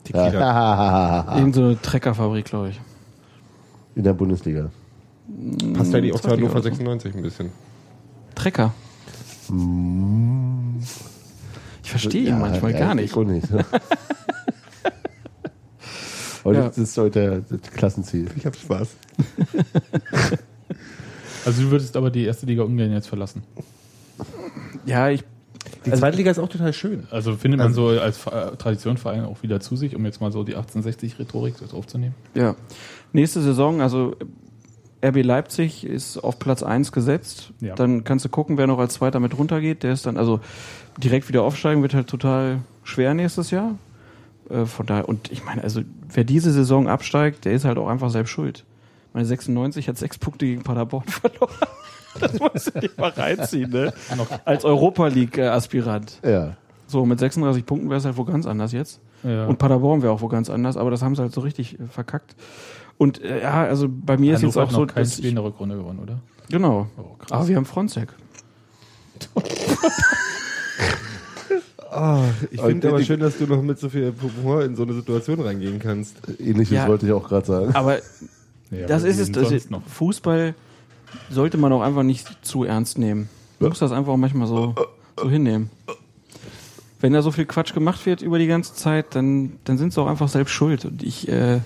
Tequila. Irgend so eine Treckerfabrik, glaube ich. In der Bundesliga. Passt ja die auch zu Zweitliga Hannover oder so. 96 ein bisschen. Trecker. Ich verstehe ihn Ja, manchmal ja, gar ich nicht. auch nicht. Heute Ja. das ist heute das Klassenziel. Ich hab Spaß. Also du würdest aber die erste Liga ungern jetzt verlassen. Ja, ich, Die Also- zweite Liga ist auch total schön. Also findet man so als Ver- Traditionverein auch wieder zu sich, um jetzt mal so die 1860-Rhetorik aufzunehmen? ja. Nächste Saison, also RB Leipzig ist auf Platz 1 gesetzt. Ja. Dann kannst du gucken, wer noch als Zweiter mit runtergeht. Der ist dann, also direkt wieder aufsteigen wird halt total schwer nächstes Jahr. Äh, von daher, und ich meine, also wer diese Saison absteigt, der ist halt auch einfach selbst schuld. Meine 96 hat sechs Punkte gegen Paderborn verloren. Das musst du dir mal reinziehen, ne? Als Europa League-Aspirant. Ja. So, mit 36 Punkten wäre es halt wo ganz anders jetzt. Ja. Und Paderborn wäre auch wo ganz anders, aber das haben sie halt so richtig äh, verkackt. Und äh, ja, also bei mir ist jetzt Hannover auch hat so, noch kein dass Spiel ich, in der Rückrunde gewonnen, oder? genau. Oh, krass. Ah, wir haben Fronzek. Ich Und finde aber schön, dass du noch mit so viel Humor in so eine Situation reingehen kannst. Ähnliches Ja. wollte ich auch gerade sagen. Aber Ja, das ist es. Das sonst ist, noch. Fußball sollte man auch einfach nicht zu ernst nehmen. Man muss das einfach auch manchmal so, so hinnehmen. Wenn da so viel Quatsch gemacht wird über die ganze Zeit, dann, dann sind sie auch einfach selbst schuld. Und ich, äh,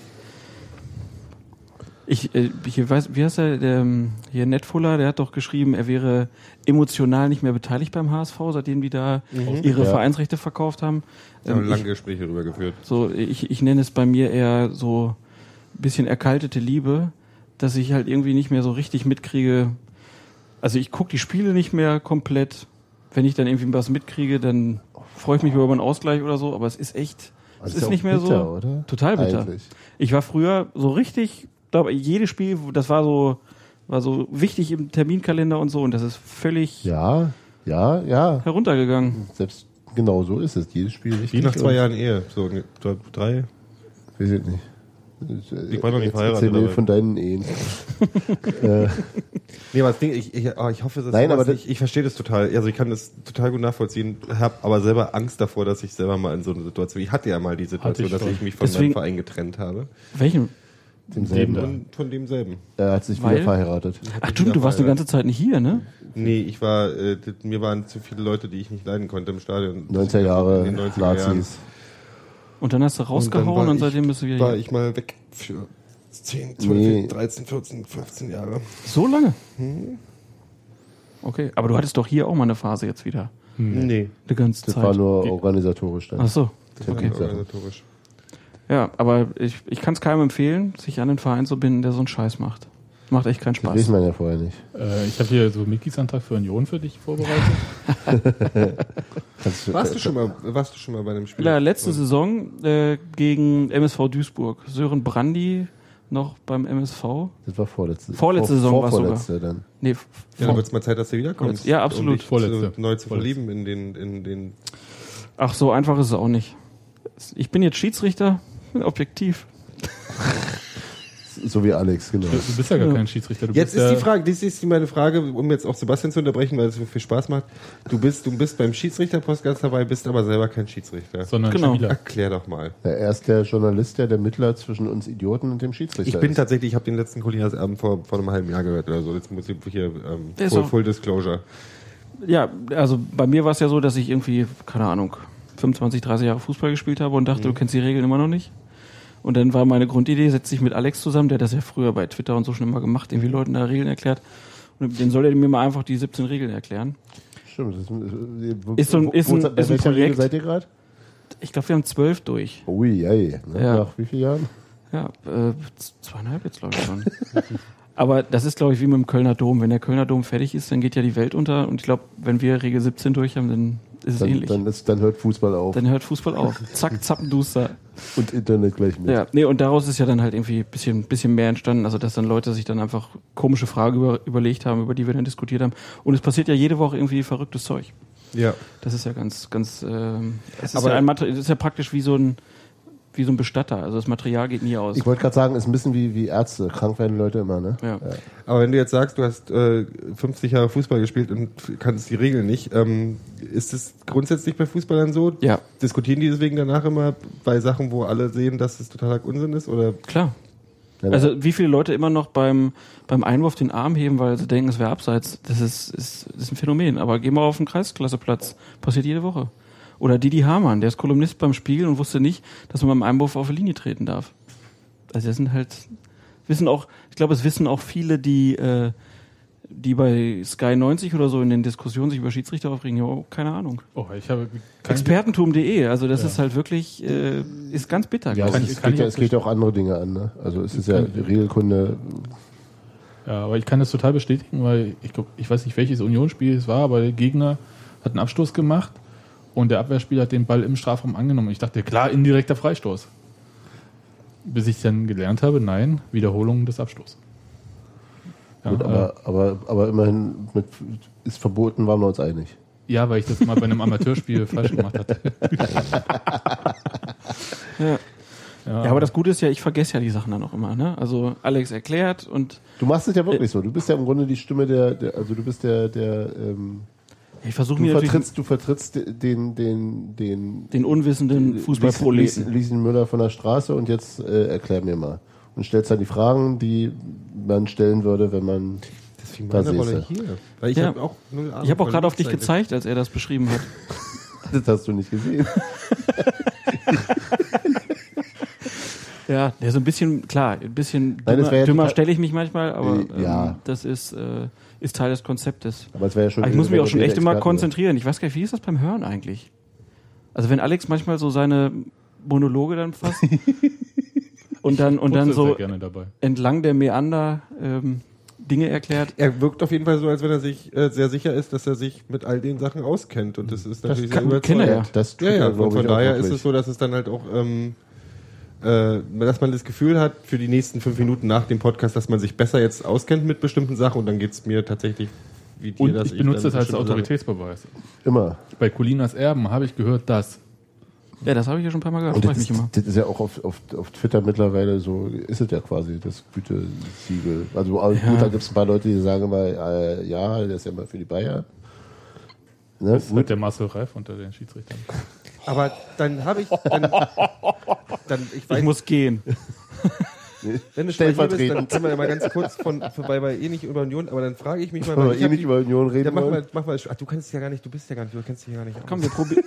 Ich, äh, ich weiß, wie heißt er, der, ähm, hier Netfuller, der hat doch geschrieben, er wäre emotional nicht mehr beteiligt beim HSV, seitdem die da ihre Ja. Vereinsrechte verkauft haben. Wir haben Ähm, lange ich, Gespräche darüber geführt. so, ich, ich nenne es bei mir eher so ein bisschen erkaltete Liebe, dass ich halt irgendwie nicht mehr so richtig mitkriege. Also ich gucke die Spiele nicht mehr komplett. Wenn ich dann irgendwie was mitkriege, dann freue ich mich über einen Ausgleich oder so, aber es ist echt, es ist ja nicht mehr bitter, so. oder? Total bitter. Eigentlich. Ich war früher so richtig, glaube jedes Spiel, das war so, war so wichtig im Terminkalender und so und das ist völlig Ja, ja, ja. heruntergegangen. Selbst genau so ist es. Jedes Spiel richtig. Wie nach zwei Jahren Ehe. So, ne, drei? Weiß ich nicht. Ich war noch nicht Jetzt verheiratet, Erzähl mir von deinen Ehen. äh, Nee, aber das Ding, ich, ich, oh, ich hoffe, dass Nein, aber nicht, ich verstehe das total. Also ich kann das total gut nachvollziehen, habe aber selber Angst davor, dass ich selber mal in so eine Situation. Ich hatte ja mal die Situation, ich dass schon. ich mich von Deswegen- meinem Verein getrennt habe. Welchen? Demselben. Und von demselben. Er hat sich Weil? wieder verheiratet. Ach stimmt, du warst eine ganze Zeit nicht hier, ne? Nee, ich war, äh, mir waren zu viele Leute, die ich nicht leiden konnte im Stadion. 90er In Jahre 90er Jahren. Nazis. Und dann hast du Und rausgehauen und, war seitdem ich, bist du wieder war hier. ich mal weg für 10, 12, Nee. 13, 14, 15 Jahre. So lange? Hm. Okay, aber du hattest doch hier auch mal eine Phase jetzt wieder. Nee, Die ganze Das Zeit. war nur organisatorisch dann. Ach so. das war Okay. nicht organisatorisch. Ja, aber ich, ich kann es keinem empfehlen, sich an den Verein zu binden, der so einen Scheiß macht. Macht echt keinen Das weiß Spaß. man ja vorher nicht. Äh, ich habe hier so Mitgliedsantrag für Union für dich vorbereitet. Warst du schon mal, warst du schon mal bei einem Spiel? Ja, letzte Saison äh, gegen MSV Duisburg. Sören Brandy noch beim MSV. Das war vorletzte. Vorletzte Saison war's vorletzte dann. Nee, f- Ja, dann wird es mal Zeit, dass du wiederkommst. Ja, absolut. Um dich Vorletzte. Zu, neu zu Vorletzte. verlieben in den, in den. ach so einfach ist es auch nicht. Ich bin jetzt Schiedsrichter, objektiv. So wie Alex, genau. Du, bist ja gar kein Schiedsrichter. Du Jetzt bist ist die Frage, das ist meine Frage, um jetzt auch Sebastian zu unterbrechen, weil es so viel Spaß macht. Du bist, du bist beim Schiedsrichter-Podcast dabei, bist aber selber kein Schiedsrichter. sondern Genau. Spieler. Erklär doch mal. Ja, er ist der Journalist, der der Mittler zwischen uns Idioten und dem Schiedsrichter Ich bin ist. tatsächlich, ich habe den letzten Colinas-Abend vor, vor einem halben Jahr gehört oder so. Jetzt muss ich hier ähm, full, full Disclosure. Ja, also bei mir war es ja so, dass ich irgendwie, keine Ahnung, 25, 30 Jahre Fußball gespielt habe und dachte, du kennst die Regeln immer noch nicht. Und dann war meine Grundidee, setz dich mit Alex zusammen, der hat das ja früher bei Twitter und so schon immer gemacht, irgendwie Leuten da Regeln erklärt. Und den soll er mir mal einfach die 17 Regeln erklären. Stimmt. Das ist, äh, Ist so ein- ist ein- ist ein welcher Regel Projekt. seid ihr gerade? Ich glaube, wir haben zwölf durch. Ui, ey. Ne? Ja. Nach wie vielen Jahren? Ja, äh, zweieinhalb jetzt, glaube ich schon. Aber das ist, glaube ich, wie mit dem Kölner Dom. Wenn der Kölner Dom fertig ist, dann geht ja die Welt unter. Und ich glaube, wenn wir Regel 17 durch haben, dann ist es Dann, ähnlich. dann, ist, dann hört Fußball auf. Dann hört Fußball auf. Zack, zappenduster. Und Internet gleich mit. Ja, nee, und daraus ist ja dann halt irgendwie ein bisschen, bisschen mehr entstanden. Also, dass dann Leute sich dann einfach komische Fragen über, überlegt haben, über die wir dann diskutiert haben. Und es passiert ja jede Woche irgendwie verrücktes Zeug. Ja. Das ist ja ganz, ganz, ähm, es ist Aber- ja ein Material, es ist ja praktisch wie so ein, wie so ein Bestatter. Also das Material geht nie aus. Ich wollte gerade sagen, ist ein bisschen wie, wie Ärzte. Krank werden Leute immer, ne? ja. Aber wenn du jetzt sagst, du hast äh, 50 Jahre Fußball gespielt und kannst die Regeln nicht, ähm, ist es grundsätzlich bei Fußballern so? ja, Diskutieren die deswegen danach immer bei Sachen, wo alle sehen, dass es totaler Unsinn ist? Oder klar. Ja, Also wie viele Leute immer noch beim, beim Einwurf den Arm heben, weil sie denken, es wäre abseits, das ist, ist, ist ein Phänomen. Aber geh mal auf den Kreisklasseplatz. Passiert jede Woche. Oder Didi Hamann, der ist Kolumnist beim Spiegel und wusste nicht, dass man beim Einwurf auf die Linie treten darf. Also das sind halt, wissen auch, ich glaube, es wissen auch viele, die, äh, die bei Sky 90 oder so in den Diskussionen sich über Schiedsrichter aufregen, ja, oh, keine Ahnung. Oh, ich habe kein Expertentum.de, also das ist halt wirklich, äh, ist ganz bitter. Ja, Kann es, ich- es, kann geht ich ja, auch es geht ja auch andere Dinge an, ne? Also es ist ja die Regelkunde. Ja, aber ich kann das total bestätigen, weil ich glaub, ich weiß nicht, welches Unionsspiel es war, aber der Gegner hat einen Abstoß gemacht und der Abwehrspieler hat den Ball im Strafraum angenommen. Ich dachte, klar, indirekter Freistoß. Bis ich dann gelernt habe, nein, Wiederholung des Abstoßes. Ja, Gut, äh, aber, aber, aber immerhin mit, ist verboten, waren wir uns einig. ja, weil ich das mal bei einem Amateurspiel falsch gemacht hatte. Ja. Ja, aber das Gute ist ja, ich vergesse ja die Sachen dann auch immer. Ne? Also Alex erklärt und Du machst es ja wirklich so. Du bist ja im Grunde die Stimme der, der also du bist der, der ähm, ich versuche du mir vertrittst, du vertrittst den, den, den den unwissenden Fußballproleten. Lieschen Müller von der Straße und jetzt äh, erklär mir mal. Und stellst dann die Fragen, die man stellen würde, wenn man. deswegen Da meine Rolle hier? Weil ich Ja. habe auch Ich habe auch gerade auf dich gezeigt, als er das beschrieben hat. Das hast du nicht gesehen. Ja, ja, so ein bisschen, klar, ein bisschen Nein, das dümmer, dümmer stelle ich mich manchmal, aber Äh, ähm, ja. das ist, äh, ist Teil des Konzeptes. Aber es wäre ja schon. Aber ich muss mich auch schon echt immer konzentrieren. Ich weiß gar nicht, wie ist das beim Hören eigentlich? Also wenn Alex manchmal so seine Monologe dann fasst und dann und dann so sehr gerne dabei. entlang der Meander ähm, Dinge erklärt. Er wirkt auf jeden Fall so, als wenn er sich äh, sehr sicher ist, dass er sich mit all den Sachen auskennt. Und das ist natürlich kann- sehr kennt er ja. überzeugend. Das tut Ja, ja, er, und von ich, auch daher ist es so, dass es dann halt auch, ähm, äh, dass man das Gefühl hat, für die nächsten fünf Minuten nach dem Podcast, dass man sich besser jetzt auskennt mit bestimmten Sachen und dann geht's mir tatsächlich wie dir, Und ich benutze dann das als Autoritätsbeweis. Immer. Bei Colinas Erben habe ich gehört, dass. Ja, das habe ich ja schon ein paar Mal gehört. Und das ich mich ist, das ist ja auch auf, auf, auf Twitter mittlerweile so, ist es ja quasi das Gütesiegel. Also also Ja. gut, da gibt es ein paar Leute, die sagen immer, äh, ja, der ist ja immer für die Bayern. Ne? Das ist halt der Marcel Reif unter den Schiedsrichtern. Aber dann habe ich, dann, dann ich weiß, Ich muss gehen. wenn du schon mal hier bist, dann können wir ja mal ganz kurz von, vorbei bei eh nicht über Union, aber dann frage ich mich mal, weil ich eh nicht die- über Union reden ja, mach mal, mach mal, ach, du kannst es ja gar nicht, du bist ja gar nicht, du kennst dich ja gar nicht aus. Komm, wir, probi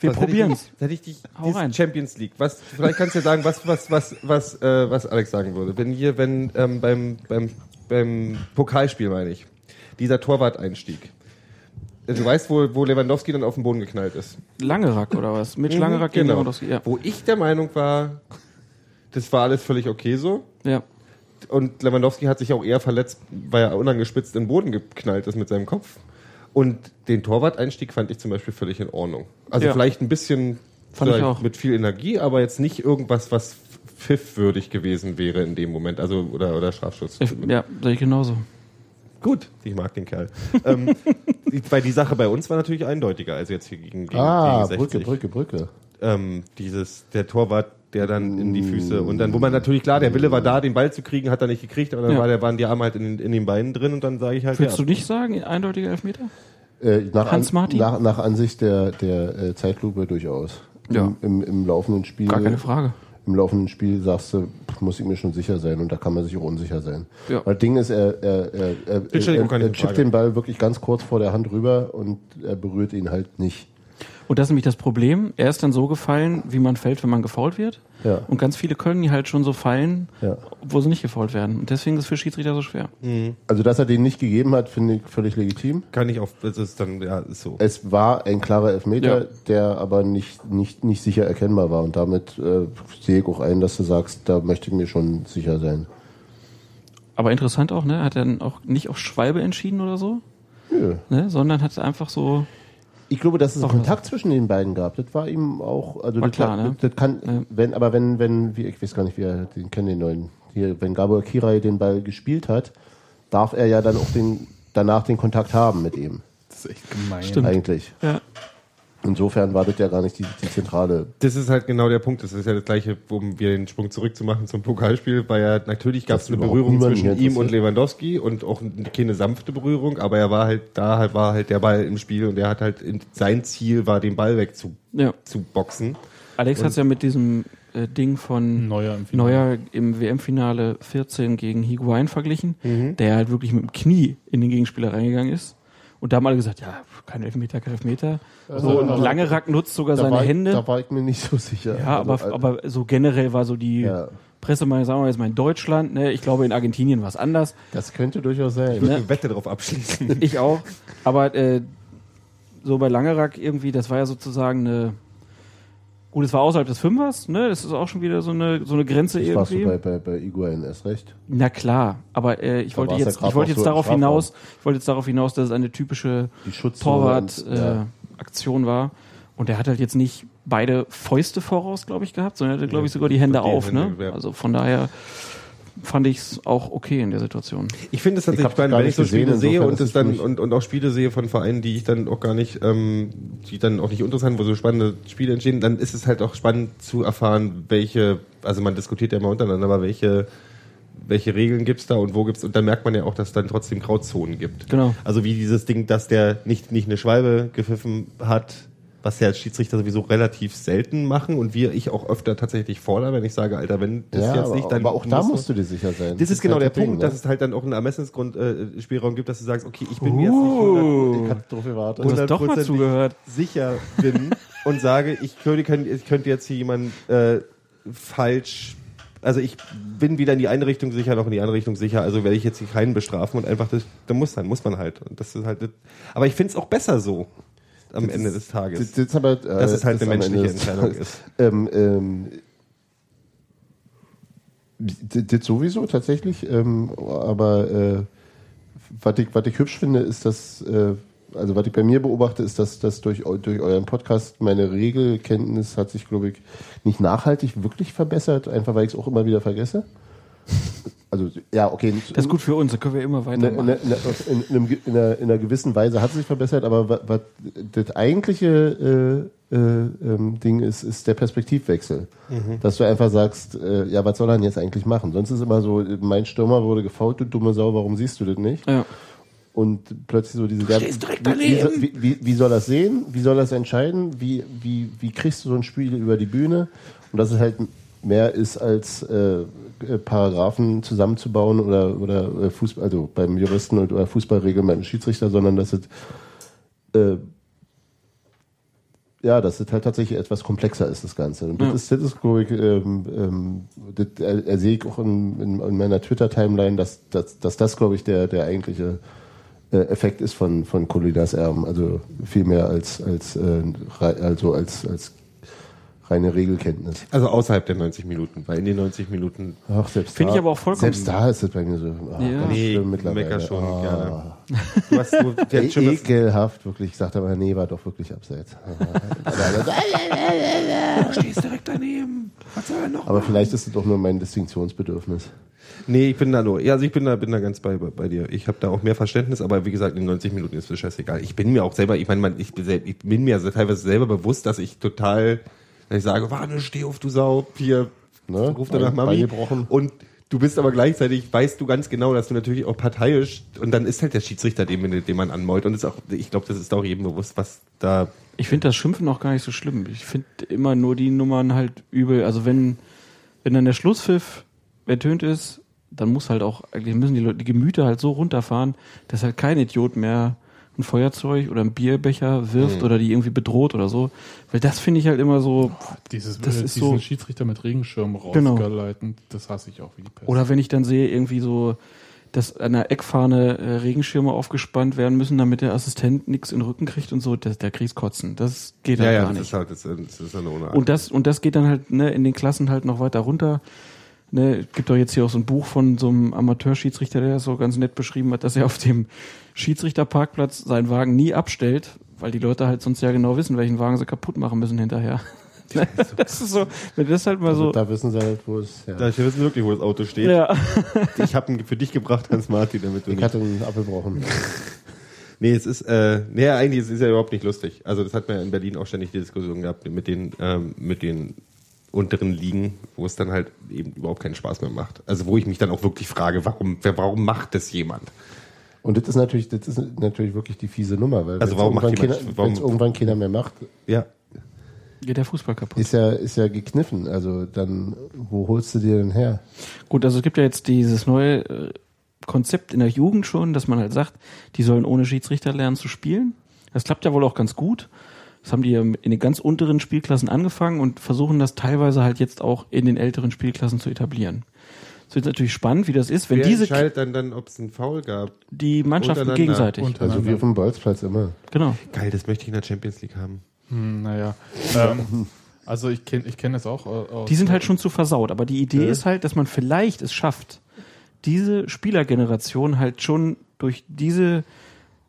wir probieren ich es. dich- Hätte ich dich, Hau rein. Champions League, was, vielleicht kannst du ja sagen, was, was, was, was, äh, was Alex sagen würde. Wenn hier, wenn, ähm, beim, beim, beim Pokalspiel, meine ich, dieser Torwart-Einstieg. Du weißt, wo, wo Lewandowski dann auf den Boden geknallt ist. Langerack oder was? Mitch Mhm, Langerack gegen genau. Lewandowski. Ja. Wo ich der Meinung war, das war alles völlig okay so. ja. Und Lewandowski hat sich auch eher verletzt, weil er unangespitzt in den Boden geknallt ist mit seinem Kopf. Und den Torwart-Einstieg fand ich zum Beispiel völlig in Ordnung. Also Ja. vielleicht ein bisschen vielleicht auch. mit viel Energie, aber jetzt nicht irgendwas, was pfiffwürdig gewesen wäre in dem Moment. Also oder, oder Strafschutz. Ich, ja, sehe ich genauso. Gut, ich mag den Kerl. ähm, die- weil die Sache bei uns war natürlich eindeutiger als jetzt hier gegen, gegen, Ah, gegen Brücke, 60. Brücke, Brücke. ähm, dieses, der Torwart, der dann in die Füße und dann, wo man natürlich klar, der Wille war da, den Ball zu kriegen, hat er nicht gekriegt, aber dann Ja. war der, waren die Arme halt in, den- in den Beinen drin und dann sage ich halt, Würdest ja. du nicht sagen, eindeutiger Elfmeter? Äh, nach, Hans An- Martin? Nach, nach Ansicht der, der äh, Zeitlupe durchaus. Ja. Im, im, Im laufenden Spiel. Gar keine Frage. Im laufenden Spiel sagst du, muss ich mir schon sicher sein und da kann man sich auch unsicher sein. Ja. Weil das Ding ist, er, er, er, er, er, er chippt den Ball wirklich ganz kurz vor der Hand rüber und er berührt ihn halt nicht. Und das ist nämlich das Problem. Er ist dann so gefallen, wie man fällt, wenn man gefault wird. Ja. Und ganz viele können die halt schon so fallen, Ja. obwohl sie nicht gefault werden. Und deswegen ist es für Schiedsrichter so schwer. Also, dass er den nicht gegeben hat, finde ich völlig legitim. Kann ich auf, das ist dann, ja, ist so. Es war ein klarer Elfmeter, Ja. der aber nicht, nicht, nicht sicher erkennbar war. Und damit äh, sehe ich auch ein, dass du sagst, da möchte ich mir schon sicher sein. Aber interessant auch, ne? Hat er dann auch nicht auf Schwalbe entschieden oder so, Nö. ne? Sondern hat einfach so. Ich glaube, dass es Doch, Kontakt zwischen den beiden gab. Das war ihm auch, also War das, klar, ne? das kann, Ja. wenn, aber wenn, wenn, wie, ich weiß gar nicht, wie er den kennt den neuen. Hier, wenn Gabor Kirai den Ball gespielt hat, darf er ja dann auch den, danach den Kontakt haben mit ihm. Das ist echt gemein. Stimmt. Eigentlich. Ja. Insofern war das ja gar nicht die, die zentrale. Das ist halt genau der Punkt. Das ist ja das Gleiche, um wieder den Sprung zurückzumachen zum Pokalspiel, weil ja natürlich gab es eine Berührung zwischen ihm und. Lewandowski und auch keine sanfte Berührung, aber er war halt da, halt war halt der Ball im Spiel und er hat halt in, sein Ziel war, den Ball wegzuboxen. ja. Zu boxen. Alex hat es ja mit diesem äh, Ding von Neuer im. Neuer im WM-Finale 14 gegen Higuain verglichen, Mhm. der halt wirklich mit dem Knie in den Gegenspieler reingegangen ist. Und da haben alle gesagt, ja, kein Elfmeter, kein Elfmeter. So, und aber- Langerack nutzt sogar seine ich, Hände. da war ich mir nicht so sicher. ja, aber, Also, äh, aber so generell war so die Ja. Pressemeinung, sagen wir jetzt mal in Deutschland, ne? ich glaube in Argentinien war es anders, Das könnte durchaus Ich sein. würde eine Wette darauf abschließen. ich auch, aber äh, so bei Langerack irgendwie, das war ja sozusagen eine, gut, es war außerhalb des Fünfers, ne? das ist auch schon wieder so eine, so eine Grenze Das warst du irgendwie. bei, bei, bei Iguain erst recht. Na klar, aber äh, ich Da wollte ja jetzt, ich wollte jetzt darauf hinaus, ich wollte jetzt darauf hinaus, dass es eine typische Torwart-Aktion ja. äh, Aktion war. Und er hat halt jetzt nicht beide Fäuste voraus, glaube ich, gehabt, sondern er hatte, glaube ich, sogar die Hände die auf. Ne? Hände, ja. Also von daher fand ich es auch okay in der Situation. Ich finde es tatsächlich spannend, wenn nicht ich so gesehen, Spiele sehe und es es dann und, und auch Spiele sehe von Vereinen, die ich dann auch gar nicht, ähm, die dann auch nicht interessant, wo so spannende Spiele entstehen, dann ist es halt auch spannend zu erfahren, welche, also man diskutiert ja immer untereinander, aber welche welche Regeln gibt's da und wo gibt's und dann merkt man ja auch, dass es dann trotzdem Grauzonen gibt. Genau. Also wie dieses Ding, dass der nicht nicht eine Schwalbe gepfiffen hat, was ja als Schiedsrichter sowieso relativ selten machen und wir ich auch öfter tatsächlich fordere, wenn ich sage, Alter, wenn das Ja, jetzt aber, nicht, dann aber auch da musst du- dir sicher sein. das ist genau halt der das Ding, Punkt, ne? dass es halt dann auch einen Ermessensgrund äh, Spielraum gibt, dass du sagst, okay, ich bin mir jetzt nicht 100 Ich hab drauf gewartet. Doch mal 100% zugehört. sicher bin und sage, ich könnte, ich könnte jetzt hier jemanden äh, falsch Also ich bin weder in die eine Richtung sicher noch in die andere Richtung sicher. Also werde ich jetzt hier keinen bestrafen und einfach das, da muss dann muss man halt. Und das ist halt. das- Aber ich finde es auch besser so am Das Ende ist- des Tages, Das, aber, äh, dass es halt das eine menschliche Entscheidung ist. Ähm, ähm, das sowieso tatsächlich, ähm, aber äh, was, ich, was ich hübsch finde, ist, dass, äh, also was ich bei mir beobachte, ist, dass, dass durch, durch euren Podcast meine Regelkenntnis hat sich, glaube ich, nicht nachhaltig wirklich verbessert, einfach weil ich es auch immer wieder vergesse. Also, ja, okay. Das ist gut für uns, da können wir immer in, in, weitermachen. in, in, einem in, einer, in einer gewissen Weise hat es sich verbessert, aber was, was das eigentliche äh, äh, ähm, Ding ist, ist der Perspektivwechsel. Dass du einfach sagst, äh, ja, was soll er denn jetzt eigentlich machen? Sonst ist immer so, mein Stürmer wurde gefault, du dumme Sau, warum siehst du das nicht? Ja. Und plötzlich so diese ja, wie, wie, wie, wie soll das sehen? Wie soll das entscheiden? Wie, wie, wie kriegst du so ein Spiel über die Bühne? Und dass es halt mehr ist als äh, äh, Paragraphen zusammenzubauen oder, oder äh, Fußball, also beim Juristen und- oder Fußballregeln Schiedsrichter, sondern dass es äh, ja, dass es halt tatsächlich etwas komplexer ist, das Ganze. Und das ist, das ist, glaube ich, ähm, ähm, das er, er sehe ich auch in, in, in meiner Twitter-Timeline, dass, dass, dass das, glaube ich, der, der eigentliche äh, Effekt ist von, von Colinas Erben. Also viel mehr als, als, äh, also als, als reine Regelkenntnis. Also außerhalb der 90 Minuten, weil in den 90 Minuten Ach, selbst Finde ich aber auch vollkommen- Selbst da ist es bei mir so. ah, Ja. Nee, mecker schon Ah. gerne. du hast du, der E schon ekelhaft, wirklich. Ich sagte aber, nee, war doch wirklich abseits. stehst direkt daneben. Was soll er noch? aber vielleicht ist es doch nur mein Distinktionsbedürfnis. Nee, ich bin da nur, ja, also ich bin da, bin da ganz bei, bei dir. Ich habe da auch mehr Verständnis, aber wie gesagt, in 90 Minuten ist mir scheißegal. Ich bin mir auch selber, ich meine, ich bin mir teilweise selber bewusst, dass ich total, dass ich sage, warte, steh auf, du Sau, hier, Ne? ruf danach Bein- Mami. Und du bist aber gleichzeitig, weißt du ganz genau, dass du natürlich auch parteiisch, und dann ist halt der Schiedsrichter, den, den man anmäult. Und ist auch, ich glaube, das ist auch jedem bewusst, was da Ich finde das Schimpfen auch gar nicht so schlimm. Ich finde immer nur die Nummern halt übel. Also wenn, wenn dann der Schlusspfiff ertönt ist, dann muss halt auch, eigentlich müssen die Leute, die Gemüter halt so runterfahren, dass halt kein Idiot mehr ein Feuerzeug oder einen Bierbecher wirft oder die irgendwie bedroht oder so. Weil das finde ich halt immer so, Dieses, Das äh, ist diesen so- Schiedsrichter mit Regenschirm Genau. rausgeleiten, das hasse ich auch wie die Pest. oder wenn ich dann sehe, irgendwie so, dass an der Eckfahne äh, Regenschirme aufgespannt werden müssen, damit der Assistent nichts in den Rücken kriegt und so, das, der kriegt's kotzen. Das geht halt ja, ja, gar das nicht. ist halt, das ist, das ist eine ohne Und das, und das geht dann halt ne, in den Klassen halt noch weiter runter. Ne, gibt doch jetzt hier auch so ein Buch von so einem Amateurschiedsrichter, der das so ganz nett beschrieben hat, dass er auf dem Schiedsrichterparkplatz seinen Wagen nie abstellt, weil die Leute halt sonst ja genau wissen, welchen Wagen sie kaputt machen müssen hinterher. das ist so, wenn das halt mal Also so. da wissen sie halt, wo es. Ja. Da wissen wir wirklich, wo das Auto steht. Ja. Ich habe ihn für dich gebracht, Hans Martin, damit du ich nicht. hatte einen abgebrochen. Nee, es ist, äh, nee, eigentlich ist es ja überhaupt nicht lustig. Also das hat man ja in Berlin auch ständig die Diskussion gehabt mit den, ähm, mit den unteren Ligen, wo es dann halt eben überhaupt keinen Spaß mehr macht. Also wo ich mich dann auch wirklich frage, warum, wer, warum macht das jemand? Und das ist natürlich, das ist natürlich wirklich die fiese Nummer, weil Also wenn's warum macht irgendwann jemand- keiner, warum- wenn's irgendwann keiner mehr macht, Ja. Geht der Fußball kaputt. ist ja, ist ja gekniffen. Also dann, wo holst du dir denn her? Gut, also es gibt ja jetzt dieses neue äh, Konzept in der Jugend schon, dass man halt sagt, die sollen ohne Schiedsrichter lernen zu spielen. Das klappt ja wohl auch ganz gut. Das haben die ja in den ganz unteren Spielklassen angefangen und versuchen das teilweise halt jetzt auch in den älteren Spielklassen zu etablieren. Es wird natürlich spannend, wie das ist, wenn Wer diese entscheidet dann, dann ob es einen Foul gab? die Mannschaften gegenseitig. Also wie auf dem Bolzplatz immer. Genau. Geil, das möchte ich in der Champions League haben. Hm, naja. Ähm, also ich kenne ich kenn das auch äh, aus. Die sind halt schon zu versaut. Aber die Idee ist halt, dass man vielleicht es schafft, diese Spielergeneration halt schon durch diese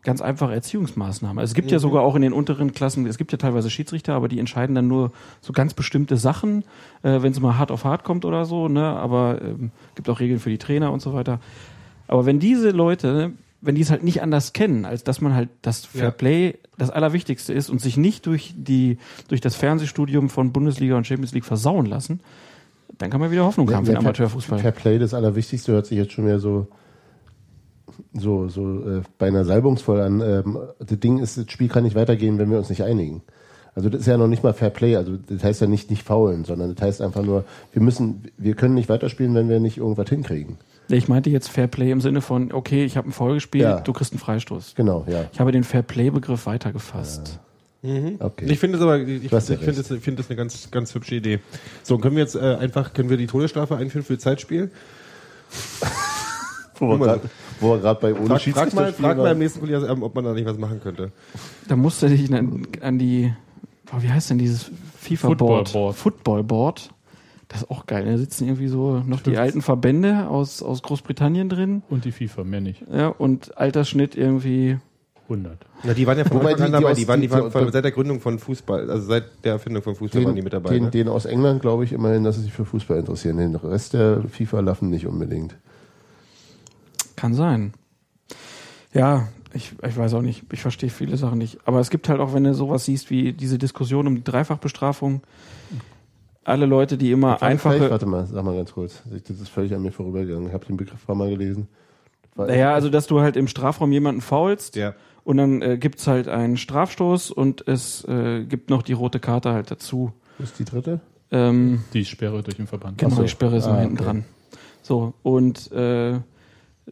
ganz einfache Erziehungsmaßnahmen. Also es gibt ja sogar auch in den unteren Klassen, es gibt ja teilweise Schiedsrichter, aber die entscheiden dann nur so ganz bestimmte Sachen, äh, wenn es mal hart auf hart kommt oder so, ne? Aber ähm, gibt auch Regeln für die Trainer und so weiter. Aber wenn diese Leute, wenn die es halt nicht anders kennen, als dass man halt das Fair Ja. Play das Allerwichtigste ist und sich nicht durch die durch das Fernsehstudium von Bundesliga und Champions League versauen lassen, dann kann man wieder Hoffnung haben für den Amateurfußball. Fair Play, das Allerwichtigste, hört sich jetzt schon wieder so, so, so äh, beinahe salbungsvoll an. Ähm, das Ding ist, das Spiel kann nicht weitergehen, wenn wir uns nicht einigen. Also das ist ja noch nicht mal Fair Play, also das heißt ja nicht nicht faulen, sondern das heißt einfach nur, wir müssen, wir können nicht weiterspielen, wenn wir nicht irgendwas hinkriegen. Ich meinte jetzt Fair Play im Sinne von, okay, ich habe einen Foul gespielt, Ja. du kriegst einen Freistoß. Genau, ja. Ich habe den Fair Play Begriff weitergefasst. Okay. Ich finde es aber, ich, ich ja finde es ich finde es eine ganz, ganz hübsche Idee. So, können wir jetzt äh, einfach, können wir die Todesstrafe einführen für Zeitspiel? wo wir grad- wo wir gerade bei ohne Frag, frag Schiedsrichter mal, frag mal im nächsten Kollegium, ob man da nicht was machen könnte. Da musst du dich an, an die, oh, wie heißt denn dieses FIFA-Board? Football-Board. Football-Board. Das ist auch geil. Da sitzen irgendwie so noch die alten Verbände aus, aus Großbritannien drin. Und die FIFA, mehr nicht. Ja, und Altersschnitt irgendwie 100. Na, die waren ja von Wobei Anfang an die- die dabei. aus- Die waren, die die- waren die- von, seit der Gründung von Fußball, also seit der Erfindung von Fußball waren die Den, mit dabei. den, ne? den aus England glaube ich immerhin, dass sie sich für Fußball interessieren. Den Rest der FIFA-Laffen nicht unbedingt. Kann sein. Ja, ich, ich weiß auch nicht. Ich verstehe viele Sachen nicht. Aber es gibt halt auch, wenn du sowas siehst wie diese Diskussion um die Dreifachbestrafung, alle Leute, die immer War das gleich? einfache. Warte mal, sag mal ganz kurz. Das ist völlig an mir vorübergegangen. Ich habe den Begriff paar Mal gelesen. Naja, also dass du halt im Strafraum jemanden faulst Ja. und dann äh, gibt's halt einen Strafstoß und es äh, gibt noch die rote Karte halt dazu. Ist die dritte? Ähm, Die Sperre durch den Verband. Genau, so. die Sperre ist noch Ah, hinten okay. dran. So, und äh,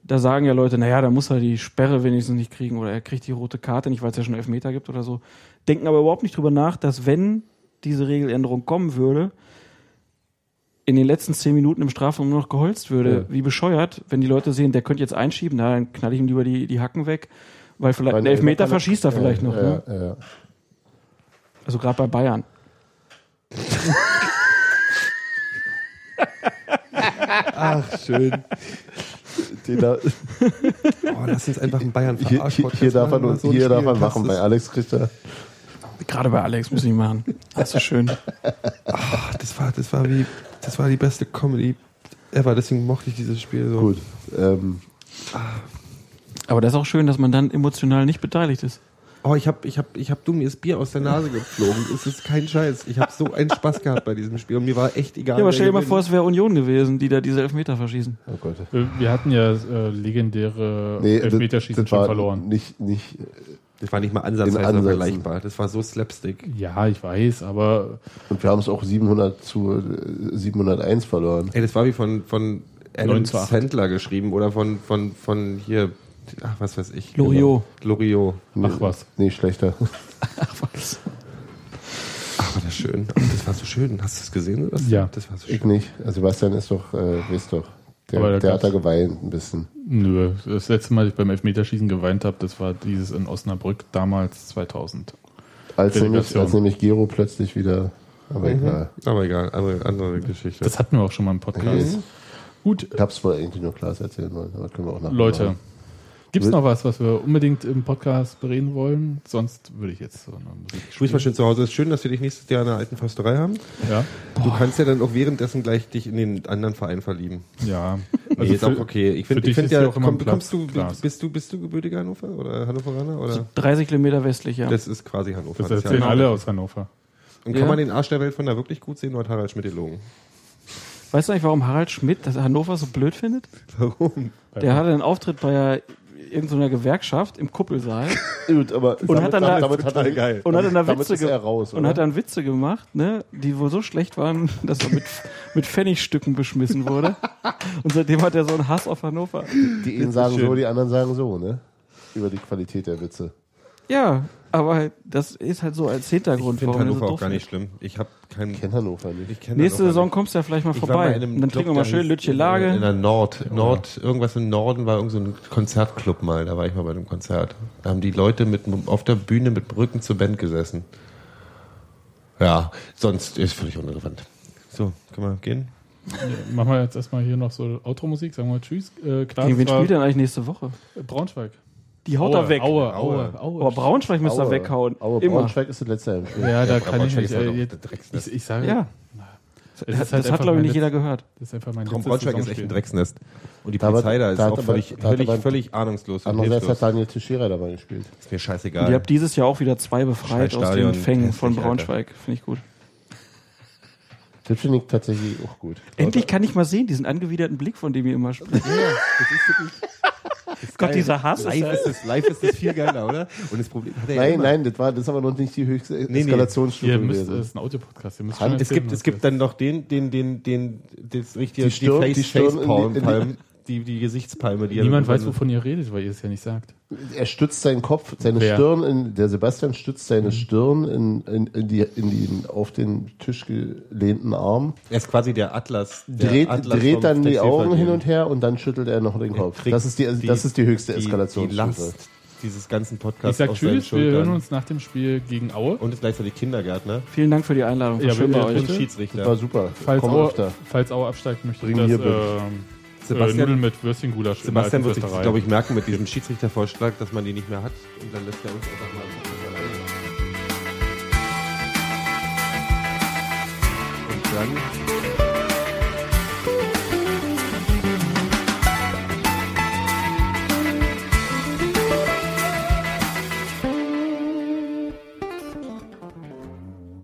da sagen ja Leute, naja, da muss er die Sperre wenigstens nicht kriegen oder er kriegt die rote Karte nicht, weil es ja schon Elfmeter gibt oder so. Denken aber überhaupt nicht drüber nach, dass wenn diese Regeländerung kommen würde, in den letzten zehn Minuten im Strafraum nur noch geholzt würde, Ja. wie bescheuert, wenn die Leute sehen, der könnte jetzt einschieben, na, dann knall ich ihm lieber die, die Hacken weg, weil vielleicht Weil ein Elfmeter verschießt er vielleicht noch. ja, Ne? Ja, ja. Also gerade bei Bayern. Ach, schön. Da, Oh, lass uns einfach einen Bayern hier, hier, hier darf man, so hier darf man machen. Bei. Alex kriegt er. Gerade bei Alex müssen die machen. Das ist schön. Ach, das war, das war wie, das war die beste Comedy ever. Deswegen mochte ich dieses Spiel so. Gut. Ähm, Aber das ist auch schön, dass man dann emotional nicht beteiligt ist. Oh, ich hab, ich hab, ich hab du mir das Bier aus der Nase geflogen. Es ist kein Scheiß. Ich habe so einen Spaß gehabt bei diesem Spiel und mir war echt egal. Ja, aber stell dir mal vor, es wäre Union gewesen, die da diese Elfmeter verschießen. oh Gott. Äh, Wir hatten ja äh, legendäre Nee, Elfmeterschießen das schon war verloren. Nicht, nicht, Das war nicht mal ansatzweise vergleichbar. Das war so Slapstick. Ja, ich weiß, aber und wir haben es auch 700 zu äh, 701 verloren. Ey, das war wie von, von Adam 9 zu 8. Sandler geschrieben oder von, von, von hier, ach, was weiß ich. Loriot. Loriot. ach was. Nee, schlechter. Ach, war das schön. Ach, das war so schön. Hast du es gesehen? Oder? was? Ja. Das war so Ich schön. nicht. Also Sebastian ist doch, äh, weiß doch. Der, der hat da geweint ein bisschen. Nö, das letzte Mal, als ich beim Elfmeterschießen geweint habe, das war dieses in Osnabrück damals 2000. Als nämlich, als nämlich Gero plötzlich wieder, aber egal. Aber egal, andere, andere Geschichte. Das hatten wir auch schon mal im Podcast. Mhm. Gut, Ich hab's wohl eigentlich nur Klaas erzählen wollen, aber können wir auch nachher Leute, machen. Gibt es noch was, was wir unbedingt im Podcast bereden wollen? Sonst würde ich jetzt so eine Musik Du bist mal schön zu Hause. Es ist schön, dass wir dich nächstes Jahr in der alten Försterei haben. Ja, Du kannst ja dann auch währenddessen gleich dich in den anderen Verein verlieben. ja. Nee, ist für- auch okay. Ich finde find ist ja, ja auch immer komm, kommst du, bist du, bist du gebürtiger Hannover oder Hannoveraner oder? 30 Kilometer westlich, ja. Das ist quasi Hannover. Das erzählen alle aus Hannover. Und kann Ja. man den Arsch der Welt von da wirklich gut sehen oder hat Harald Schmidt gelogen? Weißt du eigentlich, warum Harald Schmidt das Hannover so blöd findet? Warum? Der hatte einen Auftritt bei irgendeiner Gewerkschaft im Kuppelsaal Gut, aber Und hat dann da- damit hat er, geil. und hat dann da damit Witze er raus, und hat dann Witze gemacht, ne, die wohl so schlecht waren, dass er mit, mit Pfennigstücken beschmissen wurde. Und seitdem hat er so einen Hass auf Hannover. Die einen sagen schön. so, die anderen sagen so, ne? Über die Qualität der Witze. Ja, aber das ist halt so als Ich Hintergrund. finde er so Hannover auch gar nicht schlimm. Ich habe keinen. Ich kenne Hannover nicht. Ich kenn Nächste Hannover Saison nicht. kommst du ja vielleicht mal Ich mal vorbei. in Und dann Club, trinken wir mal schön Lütche In Lage. der Nord, Nord, irgendwas im Norden war irgend so ein Konzertclub mal. Da war ich mal bei einem Konzert. Da haben die Leute mit, auf der Bühne mit dem Rücken zur Band gesessen. Ja, sonst ist völlig unrelevant. So, können wir gehen? Machen wir jetzt erstmal hier noch so Outro-Musik, sagen wir Tschüss. Äh, Klaas Gegen wen spielt er denn eigentlich nächste Woche? Braunschweig. Die haut er weg. Aue, Aue, Aue. Aue. Aber Braunschweig müsst ihr Aue. weghauen. Aue, Immer. Braunschweig ist das letzte im Spiel. Ja, da Ja, kann ich Braunschweig nicht. ist halt Äh, jetzt, ich, ich sage, Ja, es das, ist das halt hat, einfach glaube ich, nicht jeder gehört. Das ist einfach mein Komm, Braunschweig ist echt ein. Drecksnest. Und die Da hat- Polizei da ist da hat auch aber- völlig, da hat völlig, aber- völlig ahnungslos und Andererseits hat. Daniel Teixeira dabei gespielt. Ist mir Und scheißegal. ihr habt dieses Jahr auch wieder zwei befreit aus den Fängen von. Braunschweig. Finde ich gut. Das finde ich tatsächlich auch gut. Endlich kann ich mal sehen, diesen angewiderten Blick, von dem ihr immer spricht. Gott, dieser Hass. Live ist, das, live ist das viel geiler, oder? Und das Problem hat er ja Nein, immer. nein, das war das ist aber noch nicht die höchste nee. Eskalationsstufe Ihr müsst, es ist ein Audio-Podcast. Ihr müsst Hand- Es gibt, es gibt ist. dann noch den, den, den, den, das richtige, Die Stirn- Face, die Stirn in die- Facepalm, in die- die, die Gesichtspalme, die er Niemand weiß, wovon ihr redet, weil ihr es ja nicht sagt. Er stützt seinen Kopf, seine Wer? Stirn, in, der Sebastian stützt seine Stirn in, in, in, die, in den auf den Tisch gelehnten Arm, Er ist quasi der Atlas. Der dreht, Atlas dreht dann die Augen hin und her und dann schüttelt er noch den Kopf. Das ist die, das ist die höchste Die Eskalationsstufe. Last dieses ganzen Ich Podcasts sag auf seinen Tschüss, wir hören uns nach dem Spiel gegen Aue. Und gleichzeitig Kindergärtner Vielen Dank für die Einladung. Ja, schön bei euch. Schiedsrichter. Das war super. Falls Komm Aue, öfter. falls Aue absteigt, möchte ich das mir äh, bitte. äh, Sebastian- Nudeln mit Würstchengulasch Sebastian wird sich glaube ich, merken mit diesem Schiedsrichtervorschlag, dass man die nicht mehr hat. Und dann lässt er uns einfach mal alleine. Und dann